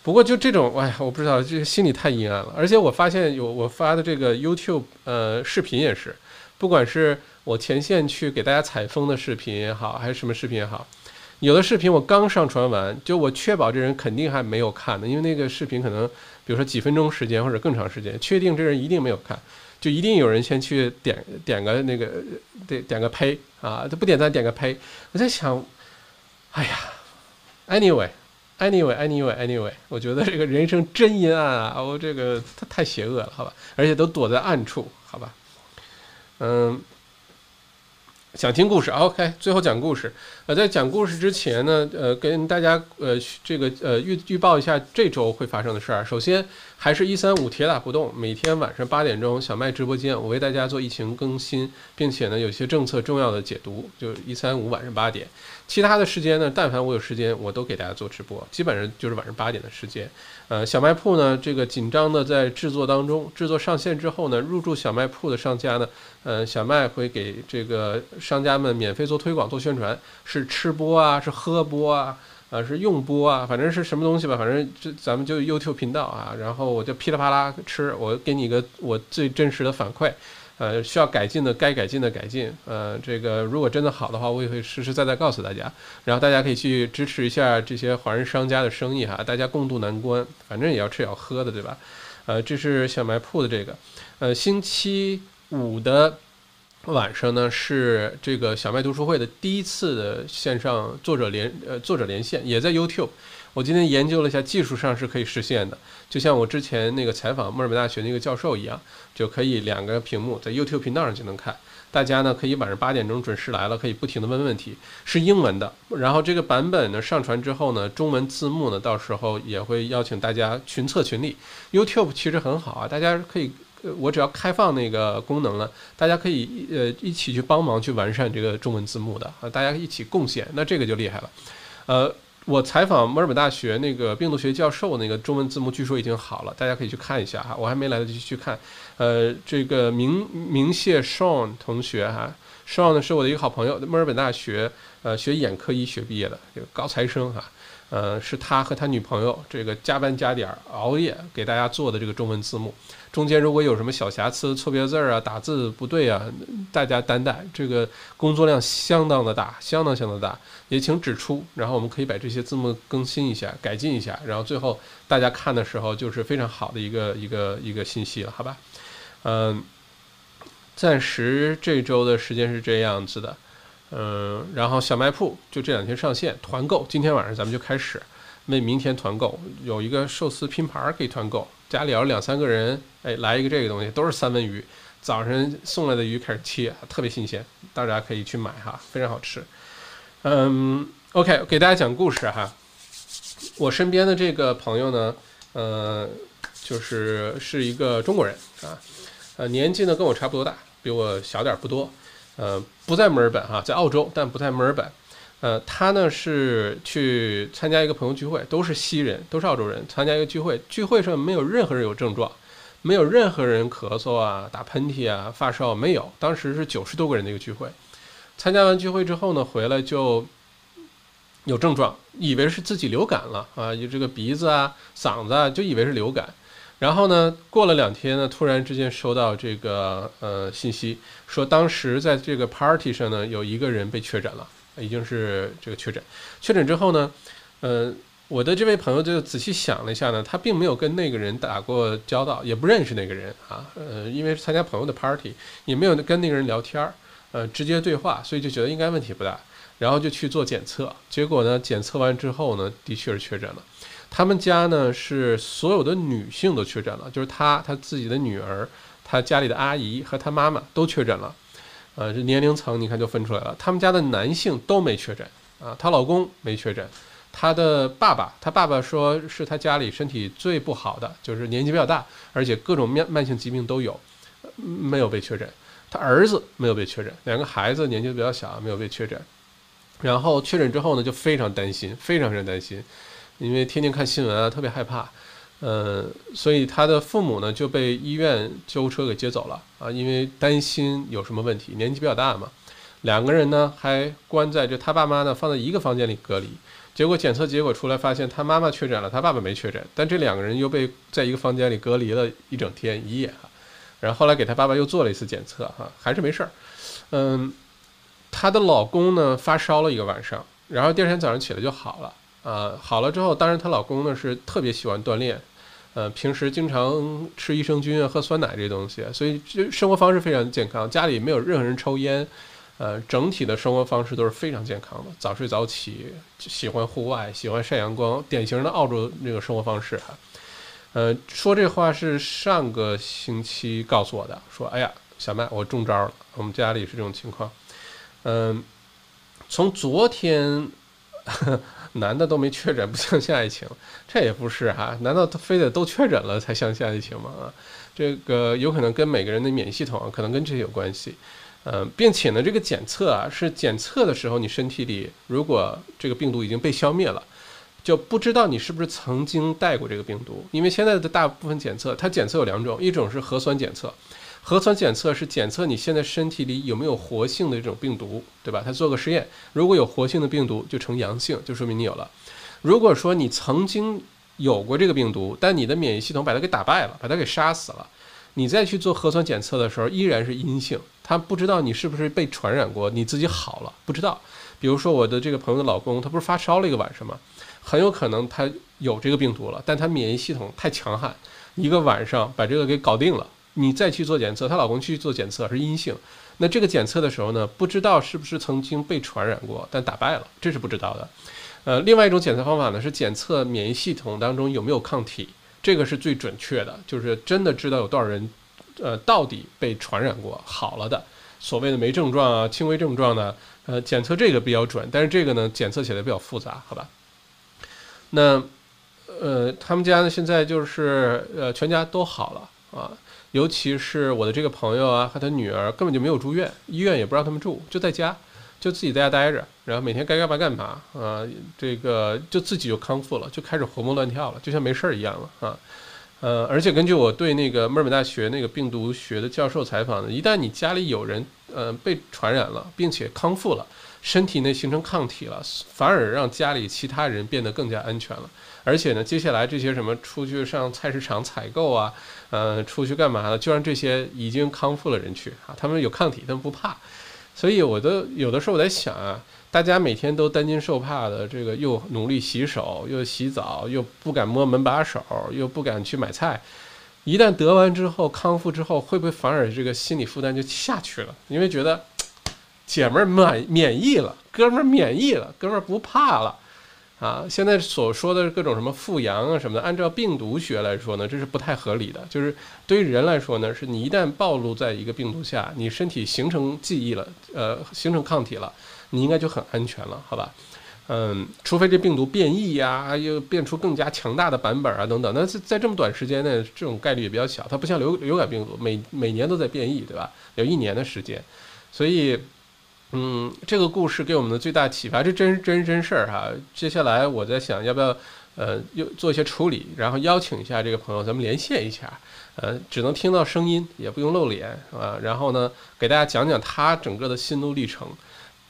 不过就这种，哎呀，我不知道，这心里太阴暗了。而且我发现有我发的这个 YouTube 呃视频也是，不管是我前线去给大家采风的视频也好，还是什么视频也好，有的视频我刚上传完，就我确保这人肯定还没有看呢，因为那个视频可能比如说几分钟时间或者更长时间，确定这人一定没有看，就一定有人先去点点个那个点点个呸啊，他不点赞点个呸。我在想，哎呀，Anyway。Anyway, anyway, anyway，我觉得这个人生真阴暗啊！我这个他太邪恶了，好吧？而且都躲在暗处，好吧？嗯，想听故事，OK。最后讲故事。呃，在讲故事之前呢，呃，跟大家呃这个呃预预报一下这周会发生的事儿。首先，还是一三五铁打不动，每天晚上八点钟小麦直播间，我为大家做疫情更新，并且呢，有些政策重要的解读，就是一三五晚上八点。其他的时间呢？但凡我有时间，我都给大家做直播，基本上就是晚上八点的时间。呃，小卖铺呢，这个紧张的在制作当中，制作上线之后呢，入驻小卖铺的商家呢，呃，小麦会给这个商家们免费做推广、做宣传，是吃播啊，是喝播啊，啊，是用播啊，反正是什么东西吧，反正这咱们就 YouTube 频道啊，然后我就噼里啪啦吃，我给你一个我最真实的反馈。呃，需要改进的该改进的改进。呃，这个如果真的好的话，我也会实实在在告诉大家。然后大家可以去支持一下这些华人商家的生意哈，大家共度难关，反正也要吃也要喝的，对吧？呃，这是小卖铺的这个。呃，星期五的晚上呢，是这个小麦读书会的第一次的线上作者连呃作者连线，也在 YouTube。我今天研究了一下，技术上是可以实现的，就像我之前那个采访墨尔本大学那个教授一样，就可以两个屏幕在 YouTube 频道上就能看。大家呢可以晚上八点钟准时来了，可以不停的问问题，是英文的。然后这个版本呢上传之后呢，中文字幕呢到时候也会邀请大家群策群力。YouTube 其实很好啊，大家可以，我只要开放那个功能了，大家可以呃一起去帮忙去完善这个中文字幕的啊，大家一起贡献，那这个就厉害了，呃。我采访墨尔本大学那个病毒学教授，那个中文字幕据说已经好了，大家可以去看一下哈。我还没来得及去看。呃，这个明明谢 Sean 同学哈，Sean 呢是我的一个好朋友，墨尔本大学呃学眼科医学毕业的，这个高材生哈。呃，是他和他女朋友这个加班加点熬夜给大家做的这个中文字幕。中间如果有什么小瑕疵、错别字啊、打字不对啊，大家担待。这个工作量相当的大，相当相当大，也请指出，然后我们可以把这些字幕更新一下、改进一下，然后最后大家看的时候就是非常好的一个 *laughs* 一个一个信息了，好吧？嗯，暂时这周的时间是这样子的，嗯，然后小卖铺就这两天上线团购，今天晚上咱们就开始为明天团购，有一个寿司拼盘可以团购。家里要两三个人，哎，来一个这个东西，都是三文鱼，早晨送来的鱼开始切，特别新鲜，大家可以去买哈，非常好吃。嗯，OK，给大家讲故事哈。我身边的这个朋友呢，呃，就是是一个中国人啊，呃，年纪呢跟我差不多大，比我小点不多，呃，不在墨尔本哈，在澳洲，但不在墨尔本。呃，他呢是去参加一个朋友聚会，都是西人，都是澳洲人，参加一个聚会，聚会上没有任何人有症状，没有任何人咳嗽啊、打喷嚏啊、发烧没有。当时是九十多个人的一个聚会，参加完聚会之后呢，回来就有症状，以为是自己流感了啊，有这个鼻子啊、嗓子啊，就以为是流感。然后呢，过了两天呢，突然之间收到这个呃信息，说当时在这个 party 上呢，有一个人被确诊了。已经是这个确诊，确诊之后呢，呃，我的这位朋友就仔细想了一下呢，他并没有跟那个人打过交道，也不认识那个人啊，呃，因为参加朋友的 party，也没有跟那个人聊天儿，呃，直接对话，所以就觉得应该问题不大，然后就去做检测，结果呢，检测完之后呢，的确是确诊了。他们家呢是所有的女性都确诊了，就是他他自己的女儿，他家里的阿姨和他妈妈都确诊了。呃，这年龄层你看就分出来了。他们家的男性都没确诊啊，她老公没确诊，她的爸爸，她爸爸说是他家里身体最不好的，就是年纪比较大，而且各种慢慢性疾病都有，没有被确诊。他儿子没有被确诊，两个孩子年纪比较小，没有被确诊。然后确诊之后呢，就非常担心，非常非常担心，因为天天看新闻啊，特别害怕。呃，所以他的父母呢就被医院救护车给接走了啊，因为担心有什么问题，年纪比较大嘛。两个人呢还关在就他爸妈呢放在一个房间里隔离，结果检测结果出来发现他妈妈确诊了，他爸爸没确诊，但这两个人又被在一个房间里隔离了一整天一夜啊。然后后来给他爸爸又做了一次检测哈，还是没事儿。嗯，她的老公呢发烧了一个晚上，然后第二天早上起来就好了啊，好了之后，当然她老公呢是特别喜欢锻炼。呃，平时经常吃益生菌啊，喝酸奶这些东西，所以这生活方式非常健康。家里没有任何人抽烟，呃，整体的生活方式都是非常健康的，早睡早起，喜欢户外，喜欢晒阳光，典型的澳洲那个生活方式哈。呃，说这话是上个星期告诉我的，说，哎呀，小麦，我中招了，我们家里是这种情况。嗯，从昨天。*laughs* 男的都没确诊，不相信爱情，*laughs* 这也不是哈？难道他非得都确诊了才相信爱情吗？啊，这个有可能跟每个人的免疫系统，可能跟这些有关系。嗯，并且呢，这个检测啊，是检测的时候，你身体里如果这个病毒已经被消灭了，就不知道你是不是曾经带过这个病毒。因为现在的大部分检测，它检测有两种，一种是核酸检测。核酸检测是检测你现在身体里有没有活性的这种病毒，对吧？他做个实验，如果有活性的病毒就呈阳性，就说明你有了。如果说你曾经有过这个病毒，但你的免疫系统把它给打败了，把它给杀死了，你再去做核酸检测的时候依然是阴性，他不知道你是不是被传染过，你自己好了不知道。比如说我的这个朋友的老公，他不是发烧了一个晚上吗？很有可能他有这个病毒了，但他免疫系统太强悍，一个晚上把这个给搞定了。你再去做检测，她老公去做检测是阴性，那这个检测的时候呢，不知道是不是曾经被传染过，但打败了，这是不知道的。呃，另外一种检测方法呢，是检测免疫系统当中有没有抗体，这个是最准确的，就是真的知道有多少人，呃，到底被传染过好了的，所谓的没症状啊、轻微症状呢，呃，检测这个比较准，但是这个呢，检测起来比较复杂，好吧？那，呃，他们家呢现在就是呃，全家都好了啊。尤其是我的这个朋友啊和他女儿根本就没有住院，医院也不让他们住，就在家，就自己在家待着，然后每天该干嘛干嘛啊，这个就自己就康复了，就开始活蹦乱跳了，就像没事儿一样了啊，呃，而且根据我对那个墨尔本大学那个病毒学的教授采访呢，一旦你家里有人呃被传染了，并且康复了，身体内形成抗体了，反而让家里其他人变得更加安全了。而且呢，接下来这些什么出去上菜市场采购啊，呃，出去干嘛的，就让这些已经康复的人去啊，他们有抗体，他们不怕。所以我都有的时候我在想啊，大家每天都担惊受怕的，这个又努力洗手，又洗澡，又不敢摸门把手，又不敢去买菜，一旦得完之后康复之后，会不会反而这个心理负担就下去了？因为觉得姐们儿免免疫了，哥们儿免疫了，哥们儿不怕了。啊，现在所说的各种什么复阳啊什么的，按照病毒学来说呢，这是不太合理的。就是对于人来说呢，是你一旦暴露在一个病毒下，你身体形成记忆了，呃，形成抗体了，你应该就很安全了，好吧？嗯，除非这病毒变异呀，又变出更加强大的版本啊，等等。那在在这么短时间内，这种概率也比较小。它不像流流感病毒，每每年都在变异，对吧？有一年的时间，所以，嗯，这个故事给我们的最大启发，这真真真事儿哈。接下来我在想，要不要呃又做一些处理，然后邀请一下这个朋友，咱们连线一下，呃，只能听到声音，也不用露脸啊。然后呢，给大家讲讲他整个的心路历程。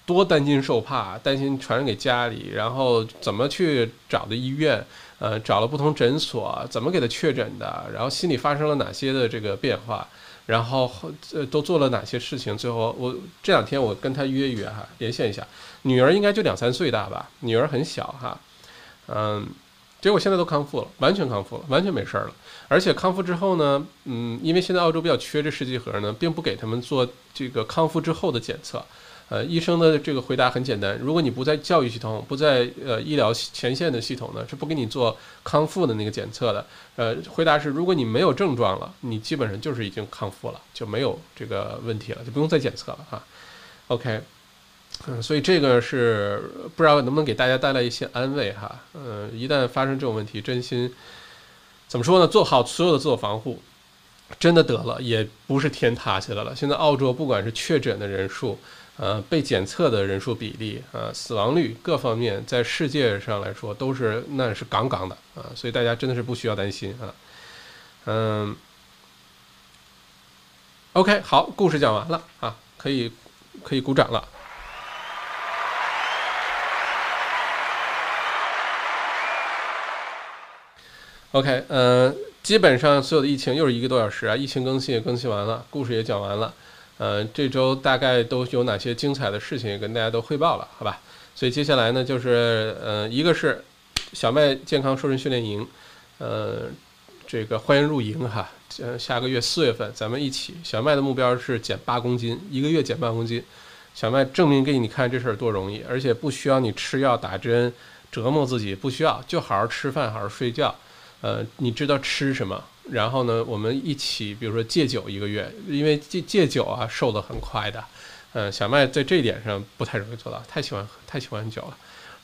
多担惊受怕，担心传染给家里，然后怎么去找的医院？呃，找了不同诊所，怎么给他确诊的？然后心里发生了哪些的这个变化？然后这，都做了哪些事情？最后我这两天我跟他约约哈，连线一下。女儿应该就两三岁大吧，女儿很小哈，嗯，结果现在都康复了，完全康复了，完全没事儿了。而且康复之后呢，嗯，因为现在澳洲比较缺这试剂盒呢，并不给他们做这个康复之后的检测。呃，医生的这个回答很简单，如果你不在教育系统，不在呃医疗前线的系统呢，是不给你做康复的那个检测的。呃，回答是，如果你没有症状了，你基本上就是已经康复了，就没有这个问题了，就不用再检测了哈。OK，嗯，所以这个是不知道能不能给大家带来一些安慰哈。嗯，一旦发生这种问题，真心怎么说呢？做好所有的自我防护，真的得了也不是天塌下来了。现在澳洲不管是确诊的人数，呃，被检测的人数比例，呃，死亡率各方面，在世界上来说都是那是杠杠的啊，所以大家真的是不需要担心啊。嗯，OK，好，故事讲完了啊，可以可以鼓掌了。OK，嗯，基本上所有的疫情又是一个多小时啊，疫情更新也更新完了，故事也讲完了。呃，这周大概都有哪些精彩的事情跟大家都汇报了，好吧？所以接下来呢，就是呃，一个是小麦健康瘦身训练营，呃，这个欢迎入营哈。呃，下个月四月份咱们一起。小麦的目标是减八公斤，一个月减八公斤。小麦证明给你看这事儿多容易，而且不需要你吃药打针折磨自己，不需要，就好好吃饭，好好睡觉。呃，你知道吃什么？然后呢，我们一起，比如说戒酒一个月，因为戒戒酒啊，瘦的很快的。嗯，小麦在这一点上不太容易做到，太喜欢太喜欢酒了。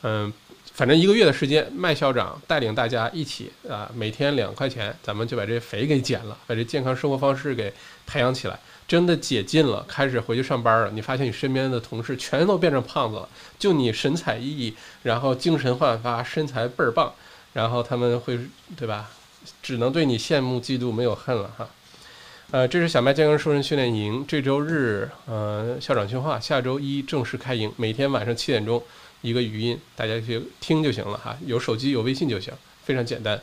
嗯，反正一个月的时间，麦校长带领大家一起啊，每天两块钱，咱们就把这肥给减了，把这健康生活方式给培养起来。真的解禁了，开始回去上班了，你发现你身边的同事全都变成胖子了，就你神采奕奕，然后精神焕发，身材倍儿棒，然后他们会对吧？只能对你羡慕嫉妒，没有恨了哈。呃，这是小麦健康瘦身训练营，这周日呃校长训话，下周一正式开营，每天晚上七点钟一个语音，大家去听就行了哈，有手机有微信就行，非常简单。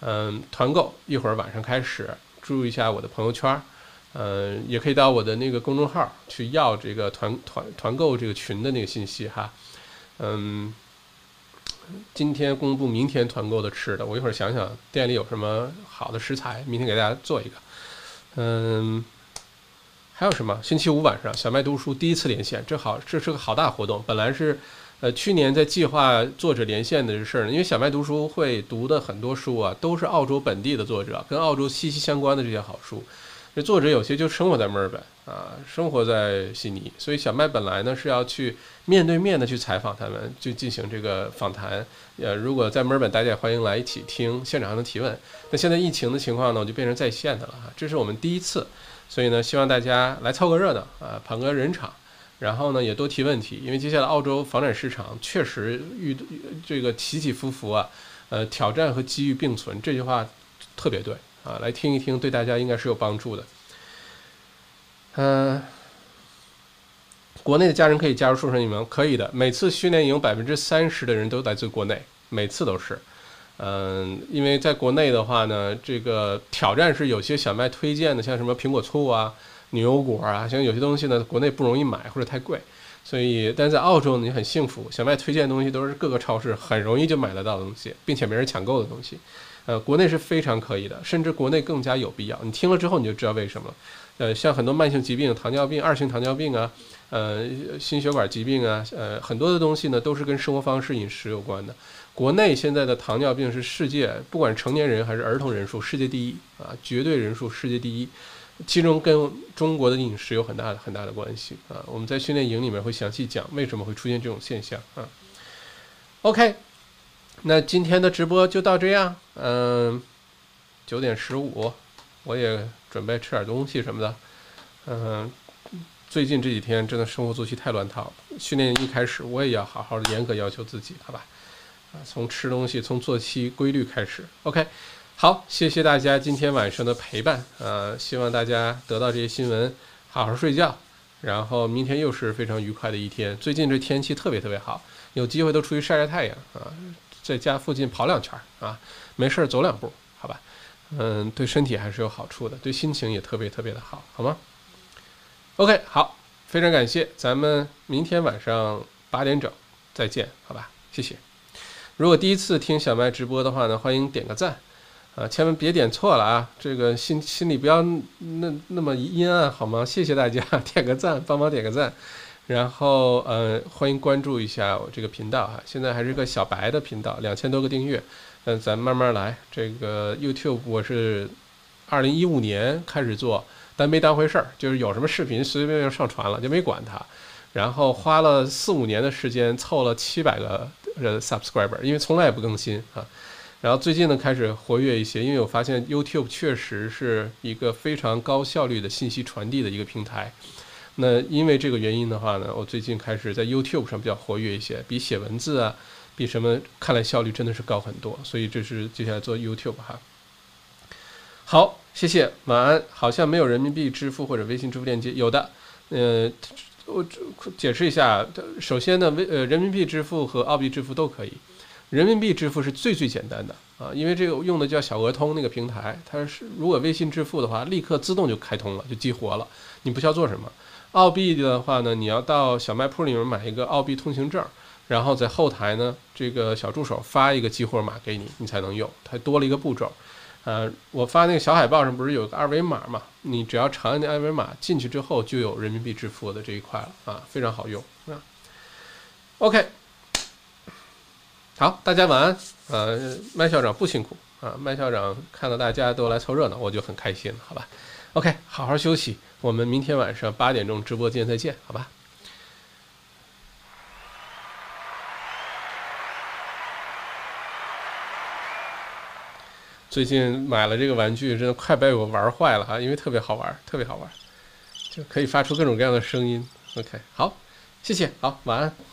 嗯，团购一会儿晚上开始，注意一下我的朋友圈，嗯，也可以到我的那个公众号去要这个团团团购这个群的那个信息哈，嗯。今天公布明天团购的吃的，我一会儿想想店里有什么好的食材，明天给大家做一个。嗯，还有什么？星期五晚上小麦读书第一次连线，这好，这是个好大活动。本来是，呃，去年在计划作者连线的事儿呢，因为小麦读书会读的很多书啊，都是澳洲本地的作者，跟澳洲息息相关的这些好书。这作者有些就生活在墨尔本啊，生活在悉尼，所以小麦本来呢是要去面对面的去采访他们，就进行这个访谈。呃，如果在墨尔本，大家欢迎来一起听现场上的提问。那现在疫情的情况呢，我就变成在线的了哈，这是我们第一次，所以呢，希望大家来凑个热闹啊，捧个人场，然后呢也多提问题，因为接下来澳洲房产市场确实遇这个起起伏伏啊，呃，挑战和机遇并存，这句话特别对。啊，来听一听，对大家应该是有帮助的。嗯，国内的家人可以加入瘦身营吗？可以的。每次训练营百分之三十的人都来自国内，每次都是。嗯，因为在国内的话呢，这个挑战是有些小麦推荐的，像什么苹果醋啊、牛油果啊，像有些东西呢，国内不容易买或者太贵，所以，但在澳洲你很幸福，小麦推荐的东西都是各个超市很容易就买得到的东西，并且没人抢购的东西。呃，国内是非常可以的，甚至国内更加有必要。你听了之后，你就知道为什么。呃，像很多慢性疾病，糖尿病、二型糖尿病啊，呃，心血管疾病啊，呃，很多的东西呢，都是跟生活方式、饮食有关的。国内现在的糖尿病是世界，不管成年人还是儿童人数，世界第一啊，绝对人数世界第一。其中跟中国的饮食有很大的很大的关系啊。我们在训练营里面会详细讲为什么会出现这种现象啊。OK，那今天的直播就到这样。嗯，九点十五，我也准备吃点东西什么的。嗯，最近这几天真的生活作息太乱套了。训练一开始，我也要好好的严格要求自己，好吧？啊，从吃东西，从作息规律开始。OK，好，谢谢大家今天晚上的陪伴。呃，希望大家得到这些新闻，好好睡觉。然后明天又是非常愉快的一天。最近这天气特别特别好，有机会都出去晒晒太阳啊，在家附近跑两圈啊，没事儿走两步，嗯，对身体还是有好处的，对心情也特别特别的好，好吗？OK，好，非常感谢，咱们明天晚上八点整再见，好吧？谢谢。如果第一次听小麦直播的话呢，欢迎点个赞。啊，千万别点错了啊！这个心心里不要那那么阴暗好吗？谢谢大家 *laughs* 点个赞，帮忙点个赞，然后呃，欢迎关注一下我这个频道哈。现在还是个小白的频道，两千多个订阅，嗯，咱慢慢来。这个 YouTube 我是二零一五年开始做，但没当回事儿，就是有什么视频随随便便上传了，就没管它。然后花了四五年的时间凑了七百个呃 subscriber，因为从来也不更新啊。然后最近呢，开始活跃一些，因为我发现 YouTube 确实是一个非常高效率的信息传递的一个平台。那因为这个原因的话呢，我最近开始在 YouTube 上比较活跃一些，比写文字啊，比什么看来效率真的是高很多。所以这是接下来做 YouTube 哈。好，谢谢，晚安。好像没有人民币支付或者微信支付链接，有的，呃，我解释一下，首先呢，微呃人民币支付和澳币支付都可以。人民币支付是最最简单的啊，因为这个用的叫小额通那个平台，它是如果微信支付的话，立刻自动就开通了，就激活了，你不需要做什么。澳币的话呢，你要到小卖铺里面买一个澳币通行证，然后在后台呢，这个小助手发一个激活码给你，你才能用，它多了一个步骤。呃，我发那个小海报上不是有个二维码嘛？你只要长按那二维码进去之后，就有人民币支付的这一块了啊，非常好用啊。OK。好，大家晚安。呃，麦校长不辛苦啊，麦校长看到大家都来凑热闹，我就很开心，好吧？OK，好好休息，我们明天晚上八点钟直播间再见，好吧？最近买了这个玩具，真的快被我玩坏了哈，因为特别好玩，特别好玩，就可以发出各种各样的声音。OK，好，谢谢，好，晚安。